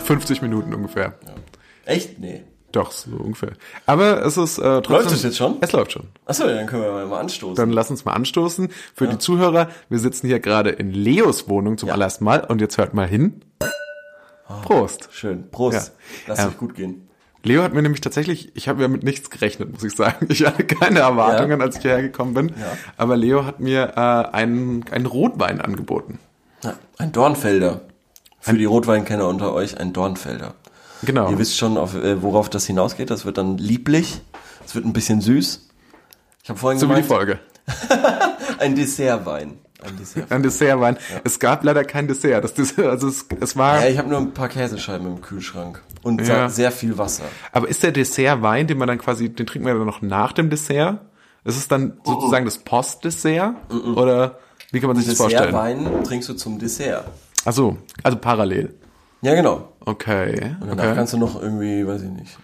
so 50 Minuten ungefähr. Echt? Nee. Doch, so ungefähr. Aber es ist äh, trotzdem... Läuft es jetzt schon? Es läuft schon. Achso, dann können wir mal anstoßen. Dann lass uns mal anstoßen. Für die Zuhörer, wir sitzen hier gerade in Leos Wohnung zum Ja. allerersten Mal und jetzt hört mal hin. Prost. Schön. Prost. Ja. Lass Ja. euch gut gehen. Leo hat mir nämlich tatsächlich, ich habe ja mit nichts gerechnet, muss ich sagen. Ich hatte keine Erwartungen, Ja. als ich hierher gekommen bin. Ja. Aber Leo hat mir äh, einen, einen Rotwein angeboten. Ja, ein Dornfelder. Für die Rotweinkenner unter euch ein Dornfelder. Genau. Ihr wisst schon, auf, äh, worauf das hinausgeht. Das wird dann lieblich. Es wird ein bisschen süß. Ich habe vorhin so wie die gemeint, Folge. ein Dessertwein. Ein Dessertwein. Ein Dessertwein. Es gab leider kein Dessert. Das Dessert also es, es war. Ja, ich habe nur ein paar Käsescheiben im Kühlschrank und Ja. sehr viel Wasser. Aber ist der Dessertwein, den man dann quasi, den trinkt man dann noch nach dem Dessert? Ist es dann sozusagen das Postdessert? Oder wie kann man sich das vorstellen? Dessertwein trinkst du zum Dessert. Ach so, also parallel. Ja, genau. Okay. Und danach okay. kannst du noch irgendwie, weiß ich nicht,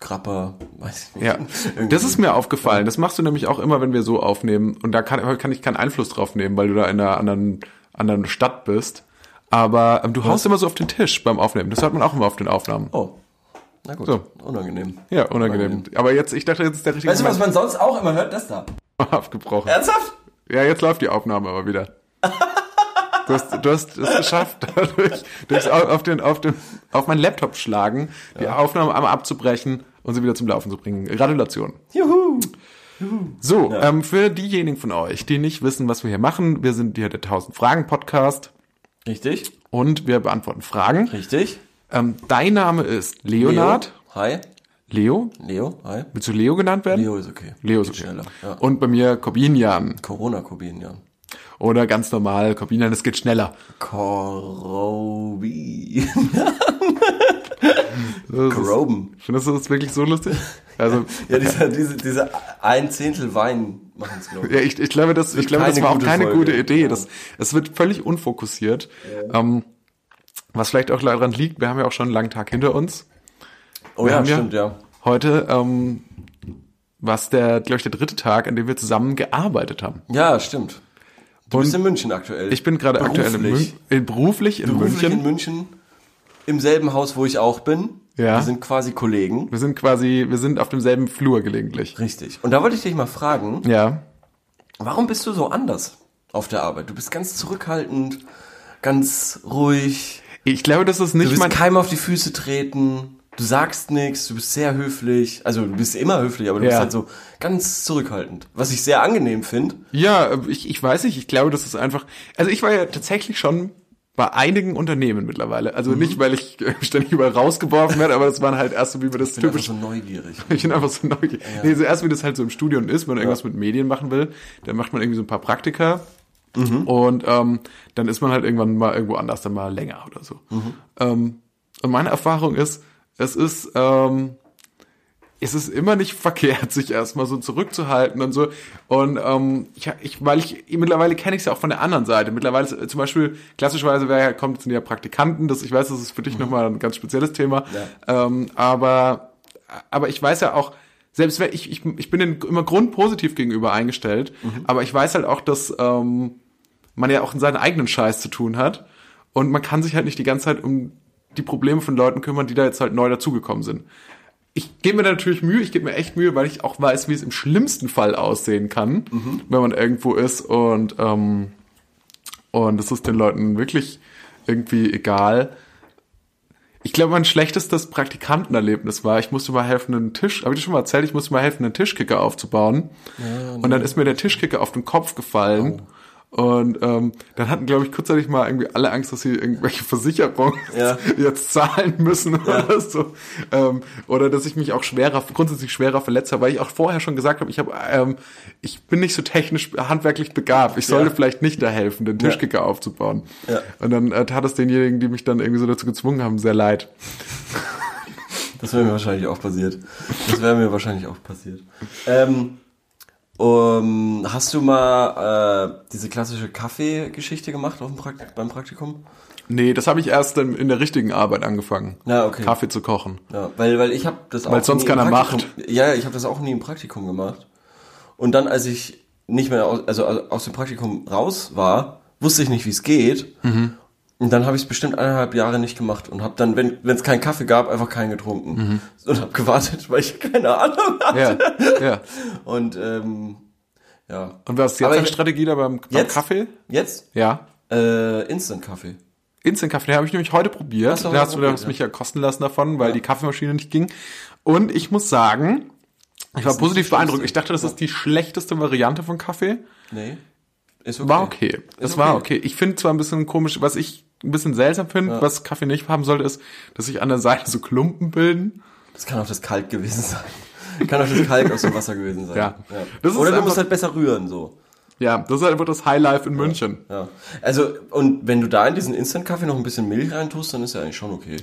Krapper, weiß ich nicht. Ja, das ist mir aufgefallen. Das machst du nämlich auch immer, wenn wir so aufnehmen. Und da kann, kann ich keinen Einfluss drauf nehmen, weil du da in einer anderen, anderen Stadt bist. Aber ähm, du haust immer so auf den Tisch beim Aufnehmen. Das hört man auch immer auf den Aufnahmen. Oh. Na gut, So. unangenehm. Ja, unangenehm. Aber jetzt, ich dachte, jetzt ist der richtige Weißt du, was man sonst auch immer hört? Das da. abgebrochen. Ernsthaft? Ja, jetzt läuft die Aufnahme aber wieder. Du hast, du hast es geschafft, durch, durch auf, den, auf, den, auf meinen Laptop schlagen, die Aufnahme einmal abzubrechen und sie wieder zum Laufen zu bringen. Gratulation. Juhu. So, ähm, für diejenigen von euch, die nicht wissen, was wir hier machen, wir sind hier der 1000 Fragen Podcast Richtig, und wir beantworten Fragen. richtig. Ähm, dein Name ist Leonard. Leo. Hi. Leo? Leo, hi. Willst du Leo genannt werden? Leo ist okay. Leo ist Geht okay. schneller. Ja. Und bei mir Corbinian. Corona-Kubin, ja. Oder ganz normal, Corbinian, es geht schneller. Korobi. Das Groben. Findest du das wirklich so lustig? Also, Ja, diese, diese, diese ein Zehntel Wein machen es, glaube ich. ja, ich, ich glaube, das, ich glaube, das war auch keine Folge. gute Idee. Ja. Das, es wird völlig unfokussiert. Ähm, was vielleicht auch daran liegt, wir haben ja auch schon einen langen Tag hinter uns. Oh Wir ja, ja- stimmt, ja. Heute ähm, was der, glaube ich, der dritte Tag, an dem wir zusammen gearbeitet haben. Ja, stimmt. Du bist in München aktuell. Ich bin gerade aktuell in, Mün Beruflich. in beruflich in Beruflich München. in München. Im selben Haus, wo ich auch bin. Ja. Wir sind quasi Kollegen. wir sind quasi, wir sind auf demselben Flur gelegentlich. Richtig. Und da wollte ich dich mal fragen, Ja. warum bist du so anders auf der Arbeit? Du bist ganz zurückhaltend, ganz ruhig. Ich glaube, das ist Du nicht mein. keinem auf die Füße treten. Du sagst nichts, du bist sehr höflich. Also du bist immer höflich, aber du Ja. bist halt so ganz zurückhaltend. Was ich sehr angenehm finde. Ja, ich, ich weiß nicht, ich glaube, das ist einfach. Also ich war ja tatsächlich schon bei einigen Unternehmen mittlerweile. Also Mhm. nicht, weil ich äh, ständig überall rausgeworfen werde, aber das waren halt erst so, wie wir das Ich bin einfach typisch. so neugierig. Ich bin einfach so neugierig. Nee, so erst wie das halt so im Studium ist, wenn man irgendwas mit Medien machen will, dann macht man irgendwie so ein paar Praktika Mhm. und ähm, dann ist man halt irgendwann mal irgendwo anders, dann mal länger oder so. Mhm. Ähm, und meine Erfahrung ist, es ist, ähm, es ist immer nicht verkehrt, sich erstmal so zurückzuhalten und so. Und ähm, ich, ich, weil ich mittlerweile kenne ich es ja auch von der anderen Seite. Mittlerweile ist, äh, zum Beispiel klassischerweise wer kommt jetzt ja Praktikanten. Das ich weiß, das ist für dich nochmal ein ganz spezielles Thema. Ähm, aber aber ich weiß ja auch, selbst wenn ich ich, ich bin denen immer grundpositiv gegenüber eingestellt, aber ich weiß halt auch, dass ähm, man ja auch in seinen eigenen Scheiß zu tun hat und man kann sich halt nicht die ganze Zeit um die Probleme von Leuten kümmern, die da jetzt halt neu dazugekommen sind. Ich gebe mir da natürlich Mühe, ich gebe mir echt Mühe, weil ich auch weiß, wie es im schlimmsten Fall aussehen kann, wenn man irgendwo ist und ähm, und es ist den Leuten wirklich irgendwie egal. Ich glaube, mein schlechtestes Praktikantenerlebnis war, ich musste mal helfen, einen Tisch, habe ich dir schon mal erzählt, ich musste mal helfen, einen Tischkicker aufzubauen. und dann ist mir der Tischkicker auf den Kopf gefallen. Und ähm, dann hatten, glaube ich, kurzzeitig mal irgendwie alle Angst, dass sie irgendwelche Versicherungen Ja. jetzt zahlen müssen oder so. Ähm, oder dass ich mich auch schwerer, grundsätzlich schwerer verletzt habe, weil ich auch vorher schon gesagt habe, ich habe, ähm, ich bin nicht so technisch handwerklich begabt. Ich sollte Ja. vielleicht nicht da helfen, den Tischkicker aufzubauen. Ja. Und dann äh, tat es denjenigen, die mich dann irgendwie so dazu gezwungen haben, sehr leid. Das wäre mir wahrscheinlich auch passiert. Das wäre mir wahrscheinlich auch passiert. Ähm, um, hast du mal äh, diese klassische Kaffeegeschichte gemacht auf dem Prakt beim Praktikum? Nee, das habe ich erst in, in der richtigen Arbeit angefangen. Ja, okay. Kaffee zu kochen. Ja, weil, weil ich habe das auch Weil sonst keiner macht. Ja, ich habe das auch nie im Praktikum gemacht. Und dann, als ich nicht mehr aus, also aus dem Praktikum raus war, wusste ich nicht, wie es geht. Mhm. Und dann habe ich es bestimmt eineinhalb Jahre nicht gemacht und habe dann, wenn es keinen Kaffee gab, einfach keinen getrunken. Mhm. Und habe gewartet, weil ich keine Ahnung hatte. Ja, ja. Und ähm, ja. Und was ist jetzt deine Strategie da beim, beim Jetzt? Kaffee? Jetzt Ja. äh, Instant-Kaffee. Instant Kaffee, den habe ich nämlich heute probiert. Hast du da hast du probiert, hast ja. mich ja kosten lassen davon, weil die Kaffeemaschine nicht ging. Und ich muss sagen, ich war positiv das beeindruckt. Ich dachte, das ist die schlechteste Variante von Kaffee. Nee. Ist okay. War okay. Es Ist war okay. okay. Ich finde zwar ein bisschen komisch, was ich ein bisschen seltsam finde, was Kaffee nicht haben sollte, ist, dass sich an der Seite so Klumpen bilden. Das kann auch das Kalk gewesen sein. Kann auch das Kalk aus dem Wasser gewesen sein. Ja. Ist Oder du musst halt besser rühren, so. Ja, das ist halt einfach das Highlife in München. Ja. Also, und wenn du da in diesen Instant-Kaffee noch ein bisschen Milch reintust, dann ist ja eigentlich schon okay.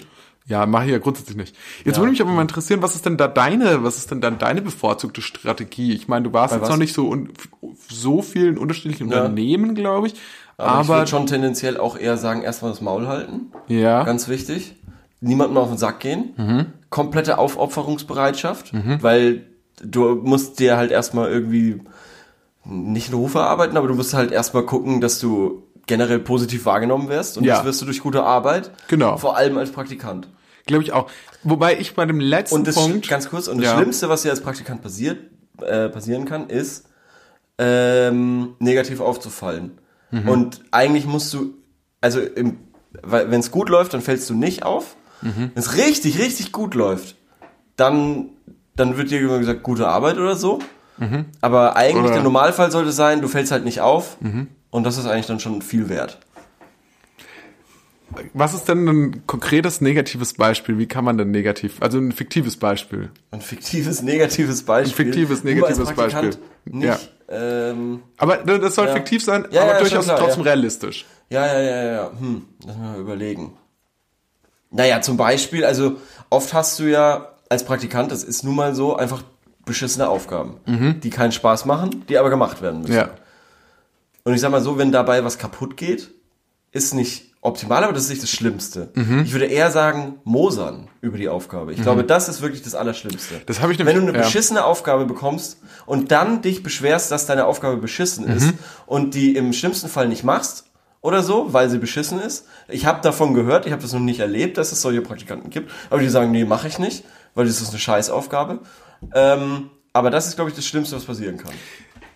Ja, mache ich ja grundsätzlich nicht. Jetzt würde mich aber mal interessieren, was ist denn da deine, was ist denn dann deine bevorzugte Strategie? Ich meine, du warst Bei jetzt was? noch nicht so un, so vielen unterschiedlichen Ja. Unternehmen, glaube ich. Aber, ich Aber, würde schon tendenziell auch eher sagen, erstmal das Maul halten. ja, Ganz wichtig. Niemandem auf den Sack gehen. Mhm. Komplette Aufopferungsbereitschaft. Weil du musst dir halt erstmal irgendwie nicht einen Ruf erarbeiten, aber du musst halt erstmal gucken, dass du generell positiv wahrgenommen wirst. Und Ja. das wirst du durch gute Arbeit. Genau. Vor allem als Praktikant. glaube ich auch. Wobei ich bei dem letzten Und das Punkt, ganz kurz, und das Ja. Schlimmste, was dir als Praktikant passiert, äh, passieren kann, ist, ähm, negativ aufzufallen. Mhm. Und eigentlich musst du, also wenn es gut läuft, dann fällst du nicht auf. Mhm. Wenn es richtig, richtig gut läuft, dann, dann wird dir immer gesagt, gute Arbeit oder so. Aber eigentlich Mhm. Oder- Mhm. der Normalfall sollte sein, du fällst halt nicht auf. Und das ist eigentlich dann schon viel wert. Was ist denn ein konkretes negatives Beispiel? Wie kann man denn negativ, also ein fiktives Beispiel? Ein fiktives, negatives Beispiel. Ein fiktives, negatives Beispiel. Nicht, ähm, Aber das soll Ja. fiktiv sein, Ja, aber ja, durchaus klar, trotzdem ja. realistisch. Ja, ja, ja, ja. Hm, lass mal überlegen. Naja, zum Beispiel, also oft hast du ja als Praktikant, das ist nun mal so, einfach beschissene Aufgaben, die keinen Spaß machen, die aber gemacht werden müssen. Mhm. Ja. Und ich sag mal so, wenn dabei was kaputt geht, ist nicht optimal, aber das ist nicht das Schlimmste. Mhm. Ich würde eher sagen, mosern über die Aufgabe. Ich glaube, das ist wirklich das Allerschlimmste. Das habe ich Wenn nämlich- du eine ja. beschissene Aufgabe bekommst und dann dich beschwerst, dass deine Aufgabe beschissen ist Mhm. und die im schlimmsten Fall nicht machst oder so, weil sie beschissen ist. Ich habe davon gehört, ich habe das noch nicht erlebt, dass es solche Praktikanten gibt, aber die sagen, nee, mache ich nicht, weil das ist eine Scheißaufgabe. Ähm, aber das ist, glaube ich, das Schlimmste, was passieren kann.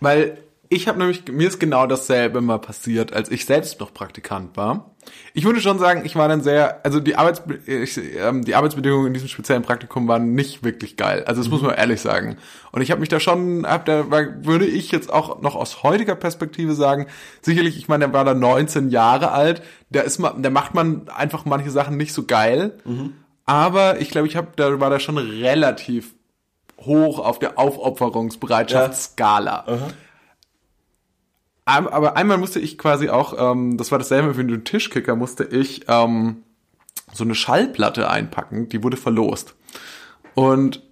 Weil ich habe nämlich, mir ist genau dasselbe mal passiert, als ich selbst noch Praktikant war. Ich würde schon sagen, ich war dann sehr, also die, Arbeits, ich, ähm, die Arbeitsbedingungen in diesem speziellen Praktikum waren nicht wirklich geil. Also das muss man ehrlich sagen. Und ich habe mich da schon, hab da, war- würde ich jetzt auch noch aus heutiger Perspektive sagen, sicherlich, ich meine, der war da 19 Jahre alt, da ist man, da macht man einfach manche Sachen nicht so geil. Aber ich glaube, ich habe, da war da schon relativ hoch auf der Aufopferungsbereitschaftsskala. Am- Aber einmal musste ich quasi auch, ähm, das war dasselbe wie den Tischkicker, musste ich ähm, so eine Schallplatte einpacken, die wurde verlost. Und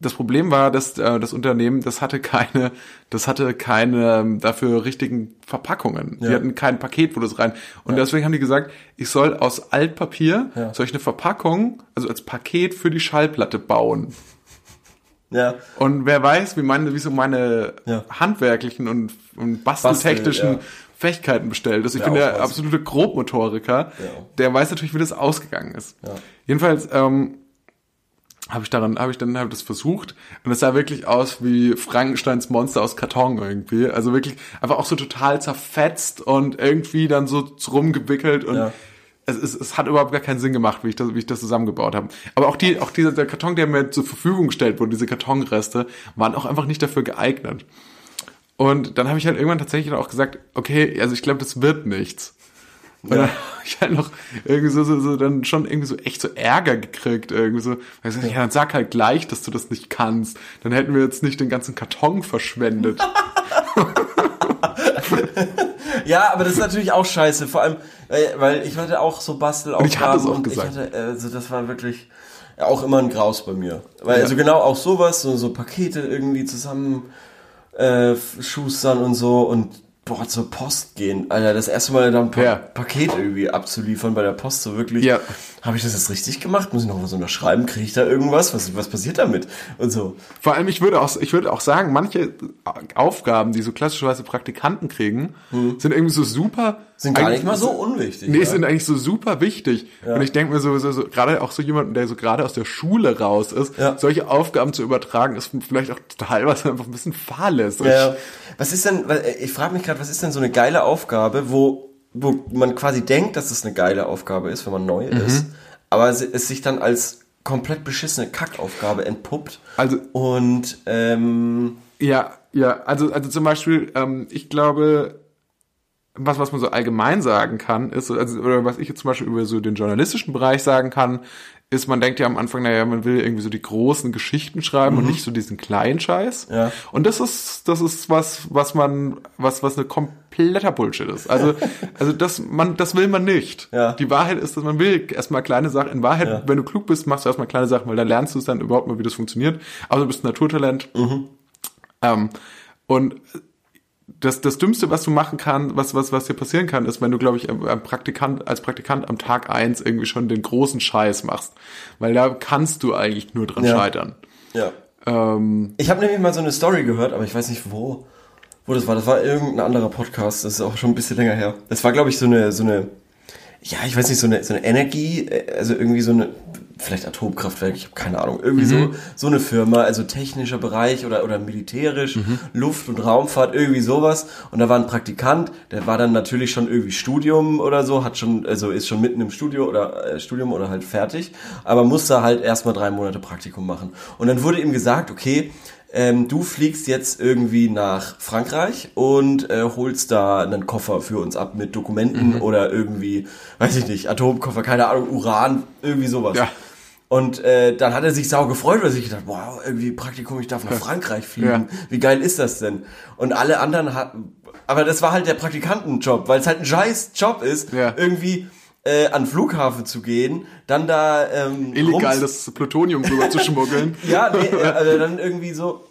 das Problem war, dass äh, das Unternehmen, das hatte keine, das hatte keine ähm, dafür richtigen Verpackungen. Die Ja. hatten kein Paket, wo das rein. Und deswegen haben die gesagt, ich soll aus Altpapier Ja. soll ich eine Verpackung, also als Paket für die Schallplatte bauen. Ja. Und wer weiß, wie meine, wie so meine Ja. handwerklichen und, und basteltechnischen Bastel, Fähigkeiten bestellt. Also ich Ja, bin der absolute Grobmotoriker. Ja. Der weiß natürlich, wie das ausgegangen ist. Ja. Jedenfalls ähm, habe ich daran, habe ich dann hab das versucht und es sah wirklich aus wie Frankensteins Monster aus Karton irgendwie. Also wirklich einfach auch so total zerfetzt und irgendwie dann so rumgewickelt und Ja. Es, es, es hat überhaupt gar keinen Sinn gemacht, wie ich das, wie ich das zusammengebaut habe. Aber auch die, auch dieser der Karton, der mir zur Verfügung gestellt wurde, diese Kartonreste, waren auch einfach nicht dafür geeignet. Und dann habe ich halt irgendwann tatsächlich auch gesagt, okay, also ich glaube, das wird nichts. Und dann habe ich halt noch irgendwie so, so, so dann schon irgendwie so echt so Ärger gekriegt, irgendwie so. Weil ich gesagt, ja, dann sag halt gleich, dass du das nicht kannst. Dann hätten wir jetzt nicht den ganzen Karton verschwendet. Ja, aber das ist natürlich auch scheiße. Vor allem, weil, weil ich hatte auch so Bastelaufgaben. Und ich hatte es auch und gesagt. Ich hatte, also das war wirklich ja, auch immer ein Graus bei mir. Weil Ja. also genau auch sowas, so, so Pakete irgendwie zusammen äh, schustern und so und boah, zur Post gehen. Alter, das erste Mal dann ein pa Ja. Paket irgendwie abzuliefern bei der Post, so wirklich. Ja. Habe ich das jetzt richtig gemacht? Muss ich noch was unterschreiben? Kriege ich da irgendwas? Was, was passiert damit? Und so. Vor allem, ich würde auch, ich würde auch sagen, manche Aufgaben, die so klassischerweise Praktikanten kriegen, sind irgendwie so super. Hm. Sind gar nicht mal so unwichtig. Nee, ja. sind eigentlich so super wichtig. Und ich denke mir so, so, so gerade auch so jemanden, der so gerade aus der Schule raus ist, Ja. solche Aufgaben zu übertragen, ist vielleicht auch teilweise einfach ein bisschen fahrlässig. Ja. Was ist denn, äh, ich frage mich gerade, was ist denn so eine geile Aufgabe, wo, wo man quasi denkt, dass es eine geile Aufgabe ist, wenn man neu Mhm. ist, aber es es sich dann als komplett beschissene Kackaufgabe entpuppt. Also- und ähm, Ja, ja, also, also zum Beispiel, ähm, ich glaube, was, was man so allgemein sagen kann, ist, so- also, oder was ich jetzt zum Beispiel über so den journalistischen Bereich sagen kann, ist, man denkt ja am Anfang, naja, man will irgendwie so die großen Geschichten schreiben und nicht so diesen kleinen Scheiß. Ja. Und das ist, das ist was, was man, was, was eine kompletter Bullshit ist. Also, also das, man, das will man nicht. Ja. Die Wahrheit ist, dass man will erstmal kleine Sachen. In Wahrheit, Ja. wenn du klug bist, machst du erstmal kleine Sachen, weil dann lernst du es dann überhaupt mal, wie das funktioniert. Aber du bist ein Naturtalent. Ähm, und das, das Dümmste, was du machen kannst, was, was, was dir passieren kann, ist, wenn du, glaube ich, am- Praktikant, als Praktikant am Tag eins irgendwie schon den großen Scheiß machst. Weil da kannst du eigentlich nur dran Ja. scheitern. ja. Ähm, Ich habe nämlich mal so eine Story gehört, aber ich weiß nicht wo, wo das war. Das war irgendein anderer Podcast, das ist auch schon ein bisschen länger her. Das war, glaube ich, so eine, so eine, ja, ich weiß nicht, so eine, so eine Energie, äh, also irgendwie so eine, vielleicht Atomkraftwerk, ich habe keine Ahnung, irgendwie so, so eine Firma, also technischer Bereich oder, oder militärisch, Luft- und Raumfahrt, irgendwie sowas. Und da war ein Praktikant, der war dann natürlich schon irgendwie Studium oder so, hat schon, also ist schon mitten im Studio oder äh, Studium oder halt fertig, aber musste halt erstmal drei Monate Praktikum machen. Und dann wurde ihm gesagt, okay, ähm, du fliegst jetzt irgendwie nach Frankreich und äh, holst da einen Koffer für uns ab mit Dokumenten oder irgendwie, weiß ich nicht, Atomkoffer, keine Ahnung, Uran, irgendwie sowas. Ja. Und äh, dann hat er sich sau gefreut, weil er sich gedacht, wow, irgendwie Praktikum, ich darf nach Frankreich fliegen. Ja. Wie geil ist das denn? Und alle anderen hatten, aber das war halt der Praktikantenjob, weil es halt ein scheiß Job ist, Ja. irgendwie äh, an Flughafen zu gehen, dann da ähm, illegal das Plutonium rüber zu schmuggeln. ja, nee, äh, also dann irgendwie so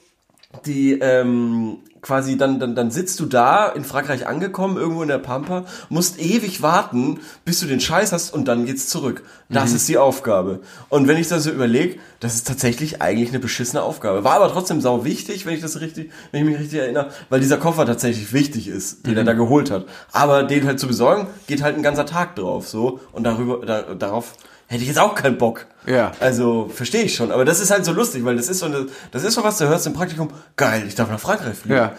die ähm, quasi dann, dann dann sitzt du da in Frankreich angekommen irgendwo in der Pampa, musst ewig warten, bis du den Scheiß hast und dann geht's zurück. Das ist die Aufgabe. Und wenn ich das so überlege, das ist tatsächlich eigentlich eine beschissene Aufgabe. War aber trotzdem sau wichtig, wenn ich das richtig, wenn ich mich richtig erinnere, weil dieser Koffer tatsächlich wichtig ist, den er da geholt hat. Aber den halt zu besorgen, geht halt ein ganzer Tag drauf so und darüber da, darauf hätte ich jetzt auch keinen Bock. Ja. Also, verstehe ich schon. Aber das ist halt so lustig, weil das ist so eine, das ist so was, du hörst im Praktikum, geil, ich darf nach Frankreich fliegen. Ja.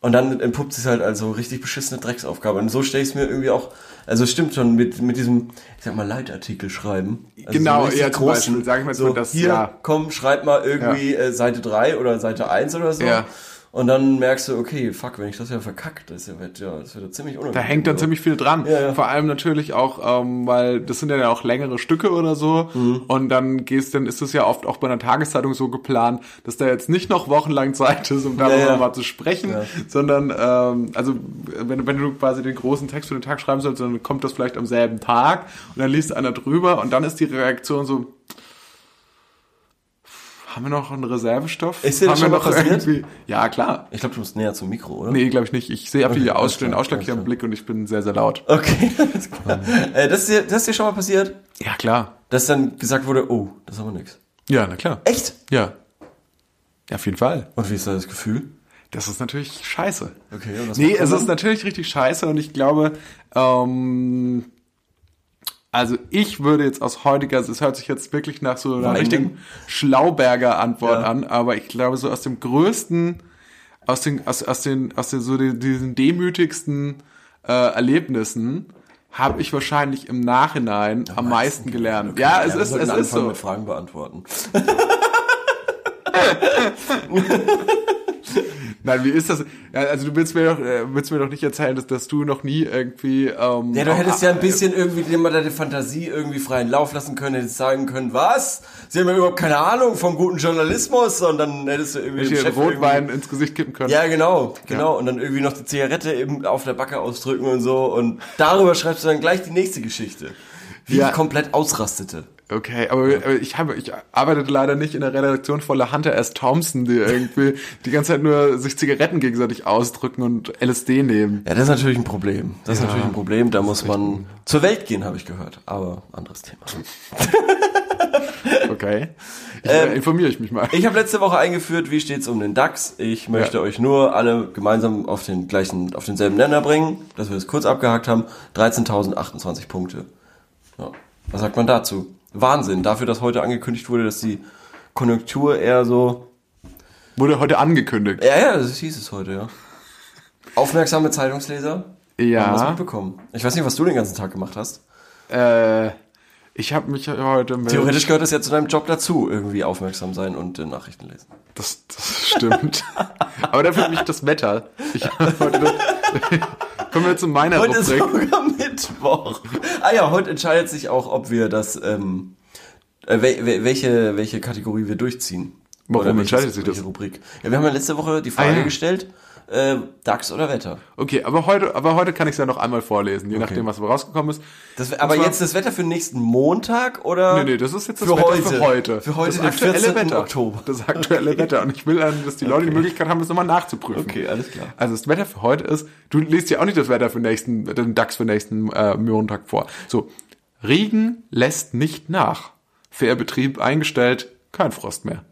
Und dann entpuppt sich halt also richtig beschissene Drecksaufgabe. Und so stelle ich es mir irgendwie auch, also es stimmt schon mit, mit diesem, ich sag mal, Leitartikel schreiben. Also Genau, richtig ja, zum Beispiel, sag ich mal so, das- hier, ja. komm, schreib mal irgendwie äh, Seite 3 oder Seite 1 oder so. Ja. Und dann merkst du, okay, fuck, wenn ich das ja verkackt, das wird ja, das wird ja ziemlich unangenehm. Da hängt dann ziemlich viel dran. Ja, ja. Vor allem natürlich auch, ähm, weil das sind ja auch längere Stücke oder so. Mhm. Und dann gehst, dann ist es ja oft auch bei einer Tageszeitung so geplant, dass da jetzt nicht noch wochenlang Zeit ist, um darüber Ja, mal zu sprechen, sondern ähm, also wenn, wenn du quasi den großen Text für den Tag schreiben sollst, dann kommt das vielleicht am selben Tag und dann liest einer drüber und dann ist die Reaktion so. Haben wir noch einen Reservestoff? Ist dir das Haben wir schon mal passiert? Ja, klar. Ich glaube, du musst näher zum Mikro, oder? Nee, glaube ich nicht. Ich sehe Okay, alles Ausschlag, den Ausschlag hier am klar. Blick und ich bin sehr, sehr laut. Okay, alles klar. Äh, das, ist dir, das ist dir schon mal passiert, Ja, klar. dass dann gesagt wurde, oh, das ist aber nix. Ja, na klar. Echt? Ja. Ja, auf jeden Fall. Und wie ist da das Gefühl? Das ist natürlich scheiße. Okay, und was Nee, es ist natürlich richtig scheiße und ich glaube, ähm, also ich würde jetzt aus heutiger, es hört sich jetzt wirklich nach so einer richtigen Schlauberger Antwort Ja. an, aber ich glaube so aus dem größten, aus den, aus, aus den, aus den so den, diesen demütigsten äh, Erlebnissen habe ich wahrscheinlich im Nachhinein am meisten gelernt. Ja, es wir ist, es ist so. mit Fragen beantworten. Nein, wie ist das? Ja, also du willst mir doch, äh, willst mir doch nicht erzählen, dass, dass du noch nie irgendwie. Ähm, Ja, du hättest ja ein bisschen irgendwie dem mal deine Fantasie irgendwie freien Lauf lassen können, hättest sagen können, was? Sie haben ja überhaupt keine Ahnung vom guten Journalismus und dann hättest du irgendwie dir Chef Rotwein ins Gesicht kippen können. Ja, genau, genau. Und dann irgendwie noch die Zigarette eben auf der Backe ausdrücken und so. Und darüber schreibst du dann gleich die nächste Geschichte. Wie Ja. ich komplett ausrastete. Okay, aber aber ich habe, ich arbeitete leider nicht in der Redaktion voller Hunter S. Thompson, die irgendwie die ganze Zeit nur sich Zigaretten gegenseitig ausdrücken und LSD nehmen. Ja, das ist natürlich ein Problem. Das ist Ja, natürlich ein Problem. Da das muss ist man zur Welt gehen, habe ich gehört. Aber anderes Thema. Okay. Ich, Ähm, äh, informiere ich mich mal. Ich habe letzte Woche eingeführt, wie steht's um den DAX. Ich möchte Ja. euch nur alle gemeinsam auf den gleichen, auf denselben Nenner bringen, dass wir es kurz abgehakt haben. 13.028 Punkte. Ja. Was sagt man dazu? Wahnsinn. Dafür, dass heute angekündigt wurde, dass die Konjunktur eher so. Wurde heute angekündigt. Ja, ja, das hieß es heute, ja. Aufmerksame Zeitungsleser haben das Ja. mitbekommen. Ich weiß nicht, was du den ganzen Tag gemacht hast. Äh, ich habe mich heute mit. Theoretisch gehört es ja zu deinem Job dazu, irgendwie aufmerksam sein und äh, Nachrichten lesen. Das, das stimmt. Aber dafür habe ich das Wetter. Ich hab heute das, kommen wir zu meiner Heute ist Rubrik. sogar Mittwoch. Ah ja, heute entscheidet sich auch, ob wir das, ähm, äh, wel- wel- welche, welche Kategorie wir durchziehen. Warum welches- entscheidet sich das? Rubrik. Ja, wir haben ja letzte Woche die Frage Ah, ja. gestellt, äh, DAX oder Wetter. Okay, aber heute, aber heute kann ich es ja noch einmal vorlesen, je nachdem, was rausgekommen ist. Das, aber zwar- jetzt das Wetter für nächsten Montag oder? Nee, nee, das ist jetzt das Für Wetter heute. für heute. Für heute, das aktuelle 14. Wetter. Oktober. Das aktuelle Wetter. Und ich will, dann, dass die Leute die Möglichkeit haben, das nochmal nachzuprüfen. Okay, alles klar. Also das Wetter für heute ist, du liest ja auch nicht das Wetter für nächsten, den DAX für nächsten äh, Montag vor. So, Regen lässt nicht nach. Fährbetrieb eingestellt, kein Frost mehr.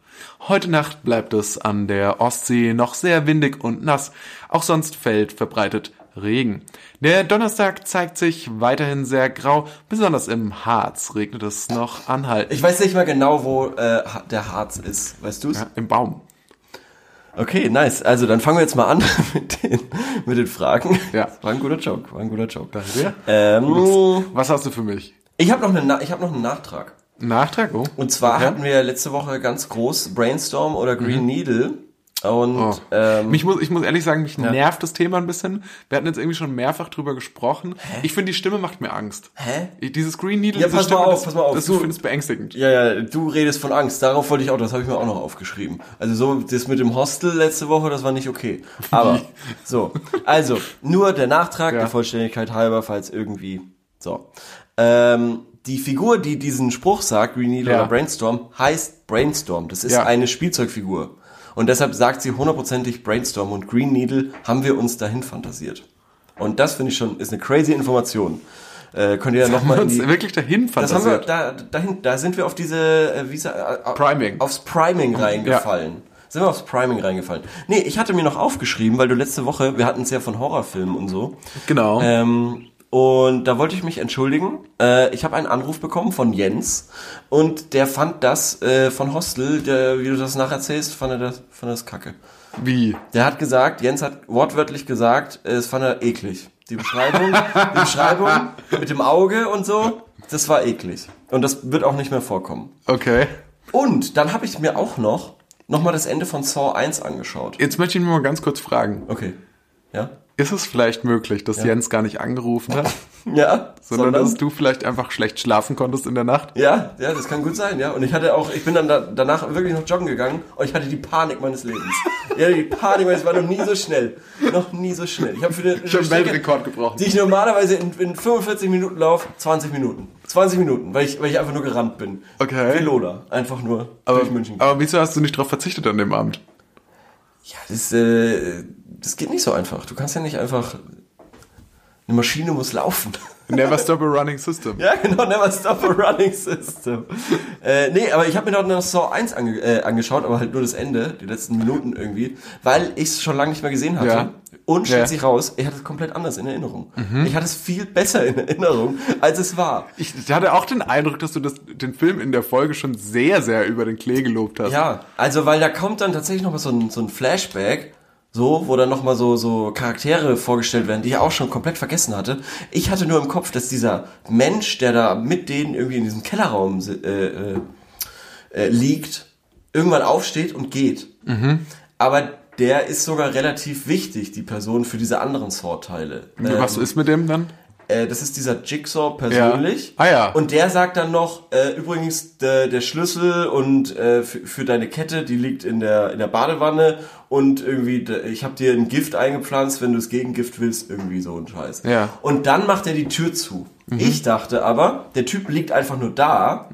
Heute Nacht bleibt es an der Ostsee noch sehr windig und nass. Auch sonst fällt verbreitet Regen. Der Donnerstag zeigt sich weiterhin sehr grau. Besonders im Harz regnet es noch anhaltend. Ich weiß nicht mal genau, wo äh, der Harz ist. Weißt du's? Ja, Im Baum. Okay, nice. Also dann fangen wir jetzt mal an mit den, mit den Fragen. Ja. War ein guter Joke, war ein guter Joke. Danke dir. Ähm, Was hast du für mich? ich habe noch, eine ich hab noch einen Nachtrag. Nachtrag? Oh. Und zwar Okay. hatten wir letzte Woche ganz groß Brainstorm oder Green Needle. Und Oh. ähm, Mich muss, ich muss ehrlich sagen, mich nervt das Thema ein bisschen. Wir hatten jetzt irgendwie schon mehrfach drüber gesprochen. Ich finde, die Stimme macht mir Angst. Hä? Ich- Dieses Green Needle, Ja, pass mal Stimme, auf, das, pass mal auf. Das, Du- ich finde es beängstigend. ja, ja, du redest von Angst. Darauf wollte ich auch, das habe ich mir auch noch aufgeschrieben. Also so, das mit dem Hostel letzte Woche, das war nicht okay. Aber, so. Also, nur der Nachtrag, Ja. der Vollständigkeit halber, falls irgendwie, so. Ähm, die Figur, die diesen Spruch sagt, Green Needle Ja. oder Brainstorm, heißt Brainstorm. Das ist Ja. eine Spielzeugfigur. Und deshalb sagt sie hundertprozentig Brainstorm und Green Needle haben wir uns dahin fantasiert. Und das finde ich schon, ist eine crazy Information. Äh, könnt ihr ja nochmal wir in uns die, wirklich dahin das haben wir, fantasiert. da, dahin, da sind wir auf diese, äh, wie äh, Priming. aufs Priming reingefallen. Sind wir aufs Priming reingefallen. Nee, ich hatte mir noch aufgeschrieben, weil du letzte Woche, wir hatten es ja von Horrorfilmen und so. Genau. Ähm, und da wollte ich mich entschuldigen. Äh, ich habe einen Anruf bekommen von Jens und der fand das äh, von Hostel, der, wie du das nacherzählst, fand er das, fand er das kacke. Wie? Der hat gesagt, Jens hat wortwörtlich gesagt, äh, es fand er eklig. Die Beschreibung, die Beschreibung mit dem Auge und so, das war eklig. Und das wird auch nicht mehr vorkommen. Okay. Und dann habe ich mir auch noch noch mal das Ende von Saw 1 angeschaut. Jetzt möchte ich mich mal ganz kurz fragen. Okay. Ja? Ist es vielleicht möglich, dass Jens gar nicht angerufen hat, Ja, sondern dass du vielleicht einfach schlecht schlafen konntest in der Nacht? Ja, ja, das kann gut sein, ja. Und ich hatte auch, ich bin dann da, danach wirklich noch joggen gegangen und ich hatte die Panik meines Lebens. Ja, die Panik meines, war noch nie so schnell. Noch nie so schnell. Ich habe für einen Weltrekord gebrochen. die ich normalerweise in, in 45 Minuten laufe, 20 Minuten. 20 Minuten, weil ich, weil ich einfach nur gerannt bin. Okay. Wie Lola. Einfach nur Aber, durch München. aber wieso hast du nicht darauf verzichtet an dem Abend? Ja, das, äh, das geht nicht so einfach. Du kannst ja nicht einfach. Eine Maschine muss laufen. Never stop a running system. Ja, genau, never stop a running system. äh, nee, aber ich habe mir noch Saw 1 ange äh, angeschaut, aber halt nur das Ende, die letzten Minuten irgendwie, weil ich es schon lange nicht mehr gesehen hatte. Ja. Und stellt Ja. sich raus, ich hatte es komplett anders in Erinnerung. Ich hatte es viel besser in Erinnerung, als es war. Ich hatte auch den Eindruck, dass du das, den Film in der Folge schon sehr, sehr über den Klee gelobt hast. Ja, also weil da kommt dann tatsächlich noch mal so ein, so ein Flashback, so, wo dann noch mal so, so Charaktere vorgestellt werden, die ich auch schon komplett vergessen hatte. Ich hatte nur im Kopf, dass dieser Mensch, der da mit denen irgendwie in diesem Kellerraum äh, äh, äh, liegt, irgendwann aufsteht und geht. Aber der ist sogar relativ wichtig, die Person für diese anderen. Was Ähm, ist mit dem dann? Äh, das ist dieser Jigsaw persönlich. Ja. Ah, ja. Und der sagt dann noch, äh, übrigens, der, der Schlüssel und äh, für, deine Kette, die liegt in der, in der Badewanne und irgendwie, d- ich habe dir ein Gift eingepflanzt, wenn du das Gegengift willst, irgendwie so ein Scheiß. Ja. Und dann macht er die Tür zu. Ich dachte aber, der Typ liegt einfach nur da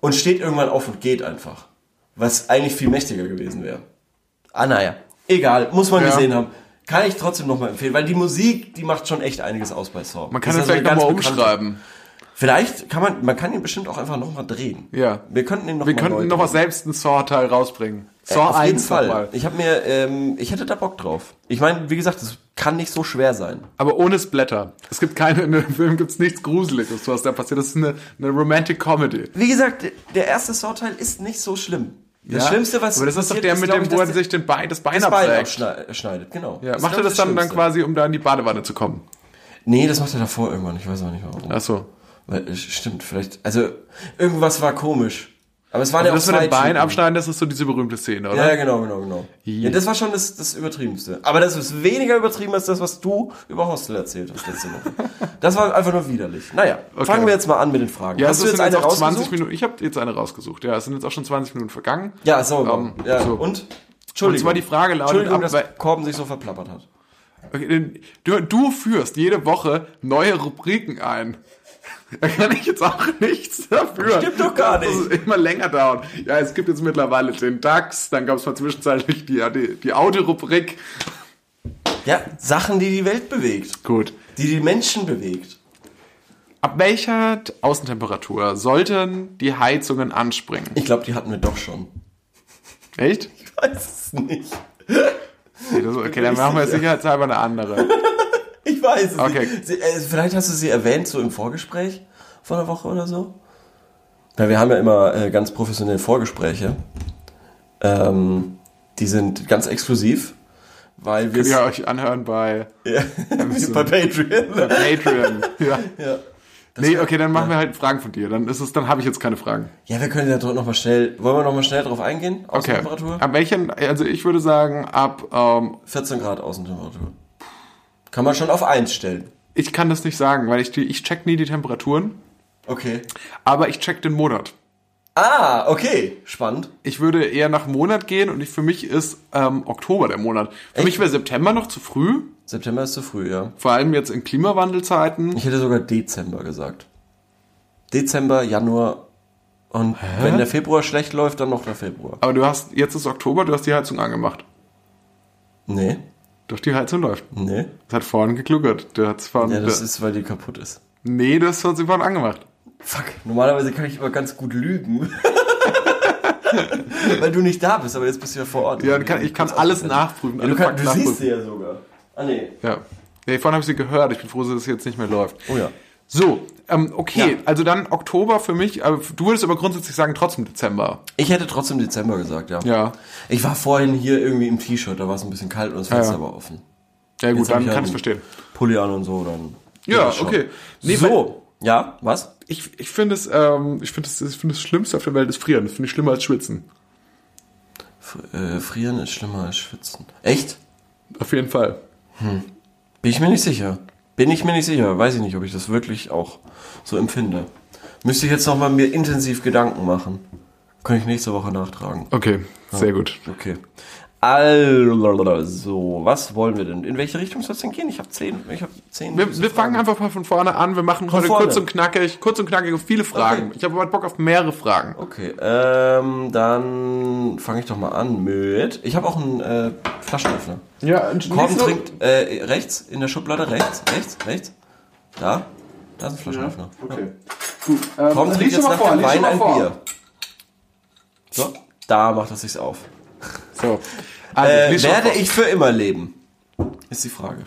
und steht irgendwann auf und geht einfach. Was eigentlich viel mächtiger gewesen wäre. Ah, naja. Egal, muss man Ja. gesehen haben. Kann ich trotzdem nochmal empfehlen, weil die Musik, die macht schon echt einiges aus bei Saw. Man kann Das vielleicht nochmal umschreiben. Vielleicht kann man, man kann ihn bestimmt auch einfach nochmal drehen. Ja. Wir könnten ihn noch Wir mal könnten neu noch mal drehen. selbst einen Saw-Teil rausbringen. Äh, Saw auf jeden 1 Fall. nochmal. Ich habe mir, ähm, ich hätte da Bock drauf. Ich meine, wie gesagt, es kann nicht so schwer sein. Aber ohne Splatter. Es gibt keine, in dem Film gibt's nichts Gruseliges, was da passiert. Das ist eine, eine Romantic Comedy. Wie gesagt, der erste Saw-Teil ist nicht so schlimm. Das Ja, Schlimmste, was Aber das ist doch der mit dem, wo er sich den Bein, das Bein das Bein absägt. abschnei- schneidet. Genau. Ja, Das macht er das ich, dann, dann quasi, um da in die Badewanne zu kommen? Nee, das macht er davor irgendwann. Ich weiß auch nicht warum. Ach so. Weil, stimmt, vielleicht. Also, irgendwas war komisch. Aber es waren ja Also das auch mit dem zwei Bein abschneiden, das ist so diese berühmte Szene, oder? ja, genau, genau, genau. Ja, das war schon das, das Übertriebenste. Aber das ist weniger übertrieben als das, was du über Hostel erzählt hast letzte Woche. Das war einfach nur widerlich. Naja, fangen wir jetzt mal an mit den Fragen. Ja, hast es du jetzt sind eine jetzt auch 20 rausgesucht? Minuten. Ich habe jetzt eine rausgesucht. Ja, es sind jetzt auch schon 20 Minuten vergangen. Ja, so. Ähm, ja. so. Und? Entschuldigung. Und zwar die Frage lautet, Entschuldigung, ab- dass weil- Korben sich so verplappert hat. Okay, du, du führst jede Woche neue Rubriken ein. Da kann ich jetzt auch nichts dafür. Stimmt doch gar nicht. es immer länger dauert. Ja, es gibt jetzt mittlerweile den DAX, dann gab es mal zwischenzeitlich die, die, die Autorubrik. Ja, Sachen, die die Welt bewegt. Gut. Die die Menschen bewegt. Ab welcher Außentemperatur sollten die Heizungen anspringen? Ich glaube, die hatten wir doch schon. Echt? Ich weiß es nicht. Okay, das, okay dann machen wir sicher. sicherheitshalber eine andere. Ich weiß es Okay. nicht. Sie, äh, vielleicht hast du sie erwähnt, so im Vorgespräch vor einer Woche oder so. Weil wir haben ja immer äh, ganz professionelle Vorgespräche. Ähm, die sind ganz exklusiv, weil wir Könnt ihr euch anhören bei ja, bei Patreon. Patreon. Ja. ja. Nee, okay, dann machen wir halt Fragen von dir. Dann ist es, dann habe ich jetzt keine Fragen. ja, wir können ja doch noch mal schnell. Wollen wir noch mal schnell drauf eingehen? Okay. Außentemperatur? Ab welchen, also ich würde sagen, ab, ähm, 14 Grad Außentemperatur. Kann man schon auf 1 stellen. ich kann das nicht sagen, weil ich ich check nie die Temperaturen, Okay. aber ich check den Monat. Ah, okay. Spannend. Ich würde eher nach Monat gehen und ich, für mich ist ähm, Oktober der Monat. Für mich wäre September noch zu früh, September ist zu früh, ja. vor allem jetzt in Klimawandelzeiten. Ich hätte sogar Dezember gesagt. Dezember, Januar und wenn der Februar schlecht läuft, dann noch der Februar. Aber du hast, jetzt ist Oktober, du hast die Heizung angemacht. Nee, Doch die Heizung läuft. nee. Das hat vorhin gekluckert. Du hast vorhin, Ja, das ist, weil die kaputt ist. nee, du hast sie vorhin angemacht. Fuck, normalerweise kann ich immer ganz gut lügen. weil du nicht da bist, aber jetzt bist du ja vor Ort. Ja, kann, ich kann alles nachprüfen. Ja, du, kann, du Fakten siehst sie nachprüfen. ja sogar. Ah, nee. Ja. Nee, vorhin habe ich sie gehört. Ich bin froh, dass es jetzt nicht mehr läuft. Oh ja. So, ähm, okay, Ja. also dann Oktober für mich, aber du würdest aber grundsätzlich sagen trotzdem Dezember. Ich hätte trotzdem Dezember gesagt, ja. Ja. Ich war vorhin hier irgendwie im T-Shirt, da war es ein bisschen kalt und das Fenster Ja. war offen. Ja gut, Jetzt dann ich kann halt ich es verstehen. Pulli an und so, dann. Ja, okay. Nee, so, ja, was? Ich, ich finde es, ähm, ich finde es, ich finde das Schlimmste auf der Welt ist Frieren. Das finde ich schlimmer als Schwitzen. Äh, frieren ist schlimmer als schwitzen. Echt? Auf jeden Fall. Bin ich mir nicht sicher. Bin ich mir nicht sicher. Weiß ich nicht, ob ich das wirklich auch so empfinde. Müsste ich jetzt noch mal mir intensiv Gedanken machen. Kann ich nächste Woche nachtragen. Okay, sehr gut. Okay. Also, was wollen wir denn? In welche Richtung soll es denn gehen? Ich habe zehn. Ich habe zehn. Wir, wir fangen einfach mal von vorne an. Wir machen heute vorne. kurz und knackig, kurz und knackig und viele Fragen. Okay. Ich habe aber Bock auf mehrere Fragen. Okay, ähm, dann fange ich doch mal an mit. Ich habe auch einen äh, Flaschenöffner. Ja, Korben trinkt äh, rechts in der Schublade rechts, rechts, rechts. Da, da ist ein Flaschenöffner. Okay. Gut. Ähm, Korben trinkt jetzt nach vor, dem Wein ein vor. Bier. So, da macht es sich auf. So. Also, Äh, werde ich für immer leben? Ist die Frage.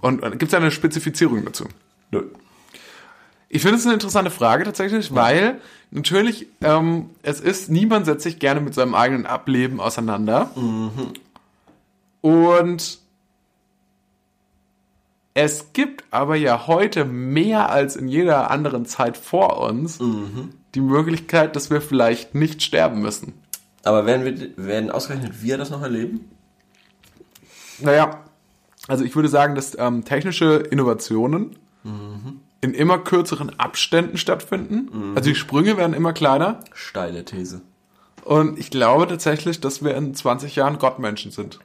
Und, und gibt es eine Spezifizierung dazu? Nö. Ich finde es eine interessante Frage tatsächlich, weil natürlich ähm, es ist, niemand setzt sich gerne mit seinem eigenen Ableben auseinander. Und es gibt aber ja heute mehr als in jeder anderen Zeit vor uns die Möglichkeit, dass wir vielleicht nicht sterben müssen. Aber werden, wir, werden ausgerechnet wir das noch erleben? Naja, also ich würde sagen, dass ähm, technische Innovationen in immer kürzeren Abständen stattfinden. Also die Sprünge werden immer kleiner. Steile These. Und ich glaube tatsächlich, dass wir in 20 Jahren Gottmenschen sind.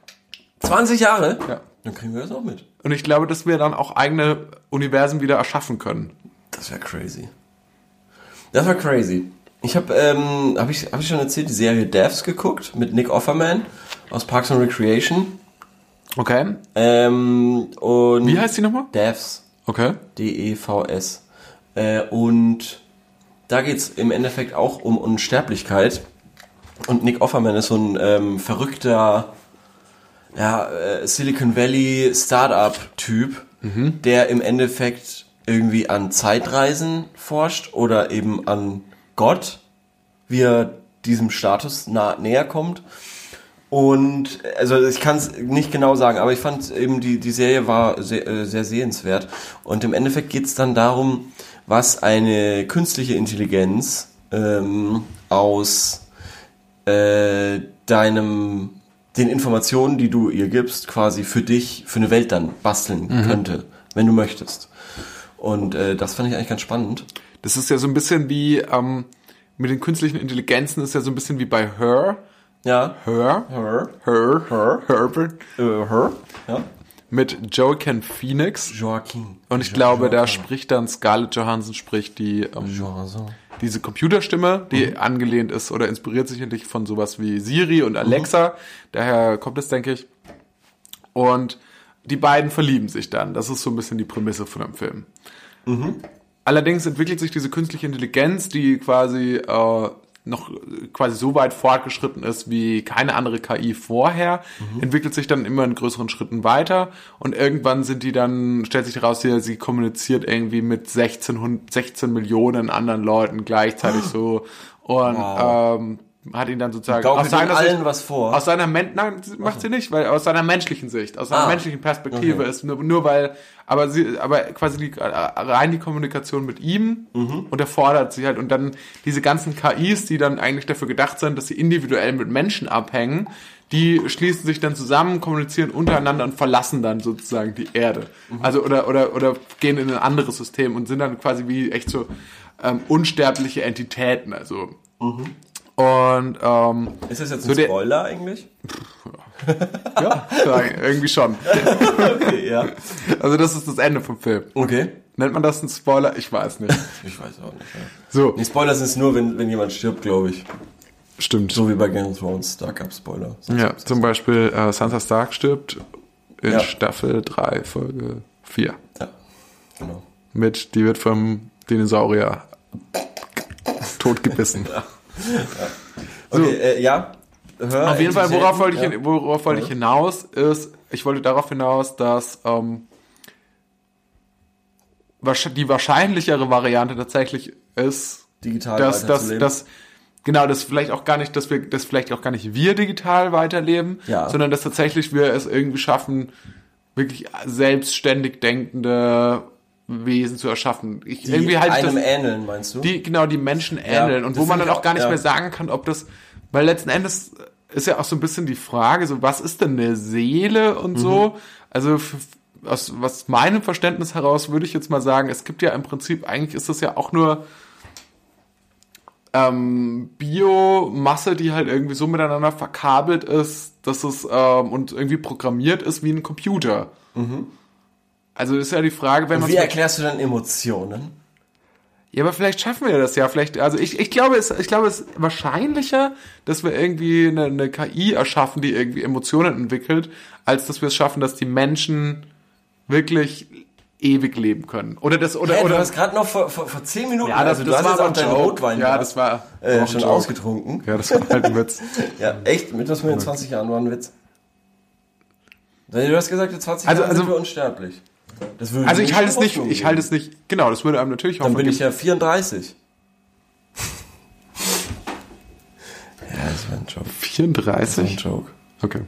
20 Jahre? Ja. Dann kriegen wir das auch mit. Und ich glaube, dass wir dann auch eigene Universen wieder erschaffen können. Das wäre crazy. Das war crazy. Ich habe, ähm, habe ich, hab ich schon erzählt, die Serie Devs geguckt mit Nick Offerman aus Parks and Recreation. Okay. Ähm, und Wie heißt die nochmal? Devs. Okay. D-E-V-S. Äh, und da geht's im Endeffekt auch um Unsterblichkeit. Und Nick Offerman ist so ein ähm, verrückter ja, äh, Silicon Valley Startup-Typ, der im Endeffekt irgendwie an Zeitreisen forscht oder eben an Gott, wie er diesem Status nah, näher kommt. Und also ich kann es nicht genau sagen, aber ich fand eben die, die Serie war sehr, äh, sehr sehenswert. Und im Endeffekt geht es dann darum, was eine künstliche Intelligenz ähm, aus äh, deinem den Informationen, die du ihr gibst, quasi für dich, für eine Welt dann basteln könnte, wenn du möchtest. Und äh, das fand ich eigentlich ganz spannend. Das ist ja so ein bisschen wie, ähm, mit den künstlichen Intelligenzen ist ja so ein bisschen wie bei Her. Ja. Her. Her. Her. Her. Herbert. Äh, her. Ja. Mit Joaquin Phoenix. Joaquin. Und ich Jo- glaube, da Joaquin. spricht dann Scarlett Johansson spricht die, ähm, Johansson. diese Computerstimme, die Mhm. angelehnt ist oder inspiriert sicherlich von sowas wie Siri und Alexa. Daher kommt es, denke ich. Und die beiden verlieben sich dann. Das ist so ein bisschen die Prämisse von dem Film. Allerdings entwickelt sich diese künstliche Intelligenz, die quasi äh, noch quasi so weit fortgeschritten ist wie keine andere KI vorher, entwickelt sich dann immer in größeren Schritten weiter und irgendwann sind die dann, stellt sich heraus, sie, sie kommuniziert irgendwie mit 16, Hund- 16 Millionen anderen Leuten gleichzeitig so und Wow. ähm, hat ihn dann sozusagen aus seiner den Sicht, allen was vor. aus seiner Men nein, macht sie nicht, weil aus seiner menschlichen Sicht, aus seiner Ah. menschlichen Perspektive Okay. ist nur, nur weil, aber sie, aber quasi die, rein die Kommunikation mit ihm Mhm. und er fordert sie halt und dann diese ganzen KIs, die dann eigentlich dafür gedacht sind, dass sie individuell mit Menschen abhängen, die schließen sich dann zusammen, kommunizieren untereinander und verlassen dann sozusagen die Erde. Mhm. Also oder oder oder gehen in ein anderes System und sind dann quasi wie echt so ähm, unsterbliche Entitäten. Also und ähm, Ist das jetzt So ein der- Spoiler eigentlich? ja, irgendwie schon. Okay, ja. Also das ist das Ende vom Film. Okay. Nennt man das ein Spoiler? Ich weiß nicht. Ich weiß auch nicht. Ja. So, Die Spoiler sind es nur, wenn, wenn jemand stirbt, glaube ich. stimmt. So wie bei Game of Thrones, da gab Spoiler. Ja, zum Beispiel äh, Sansa Stark stirbt in Ja. Staffel 3, Folge 4. Ja, genau. Mit, die wird vom Dinosaurier totgebissen. Okay, äh, ja. Hör Auf jeden Fall, worauf wollte ich, ja. hin- worauf wollte ich hinaus, ist, ich wollte darauf hinaus, dass ähm, die wahrscheinlichere Variante tatsächlich ist, digital dass, dass, dass genau, das vielleicht auch gar nicht, dass wir, dass vielleicht auch gar nicht wir digital weiterleben, Ja. sondern dass tatsächlich wir es irgendwie schaffen, wirklich selbstständig denkende Wesen zu erschaffen. Ich, die irgendwie halte ich einem das, ähneln, meinst du? die genau die Menschen ähneln und das wo man dann auch gar nicht ja. mehr sagen kann, ob das, weil letzten Endes ist ja auch so ein bisschen die Frage, so was ist denn eine Seele und Mhm. so. Also aus was meinem Verständnis heraus würde ich jetzt mal sagen, es gibt ja im Prinzip eigentlich ist das ja auch nur ähm, Biomasse, die halt irgendwie so miteinander verkabelt ist, dass es ähm, und irgendwie programmiert ist wie ein Computer. Also ist ja die Frage, wenn man Wie erklärst du dann Emotionen? ja, aber vielleicht schaffen wir das ja. Vielleicht, also ich, ich glaube, es, ich glaube, es ist wahrscheinlicher, dass wir irgendwie eine, eine KI erschaffen, die irgendwie Emotionen entwickelt, als dass wir es schaffen, dass die Menschen wirklich ewig leben können. Oder das, oder, Hey, du oder. hast gerade noch vor, vor, vor zehn Minuten, ja, das, also du das hast war jetzt auch deinen. Rotwein Ja, da, das war äh, schon ausgetrunken. Ja, das war halt ein Witz. Ja, echt? Mit was mir in 20 Jahren war ein Witz. Du hast gesagt, in 20 Also- Jahren also- sind wir unsterblich. Das würde Also ich halte es nicht, ich halte es nicht, genau, das würde einem natürlich Dann Hoffnung bin ich ja 34. ja, das war ein Joke. Das war ein 34? Joke. Okay.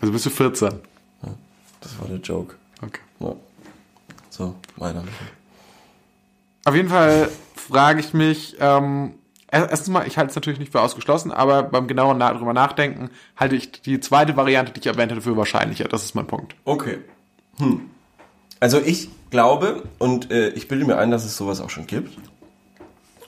Also bist du 14. Das war der Joke. Okay. Ja. So, weiter. Auf jeden Fall frage ich mich, ähm, er- erstens mal, ich halte es natürlich nicht für ausgeschlossen, aber beim genaueren na drüber nachdenken halte ich die zweite Variante, die ich erwähnt hatte, für wahrscheinlicher. Das ist mein Punkt. Okay. Hm. Also ich glaube, und äh, ich bilde mir ein, dass es sowas auch schon gibt,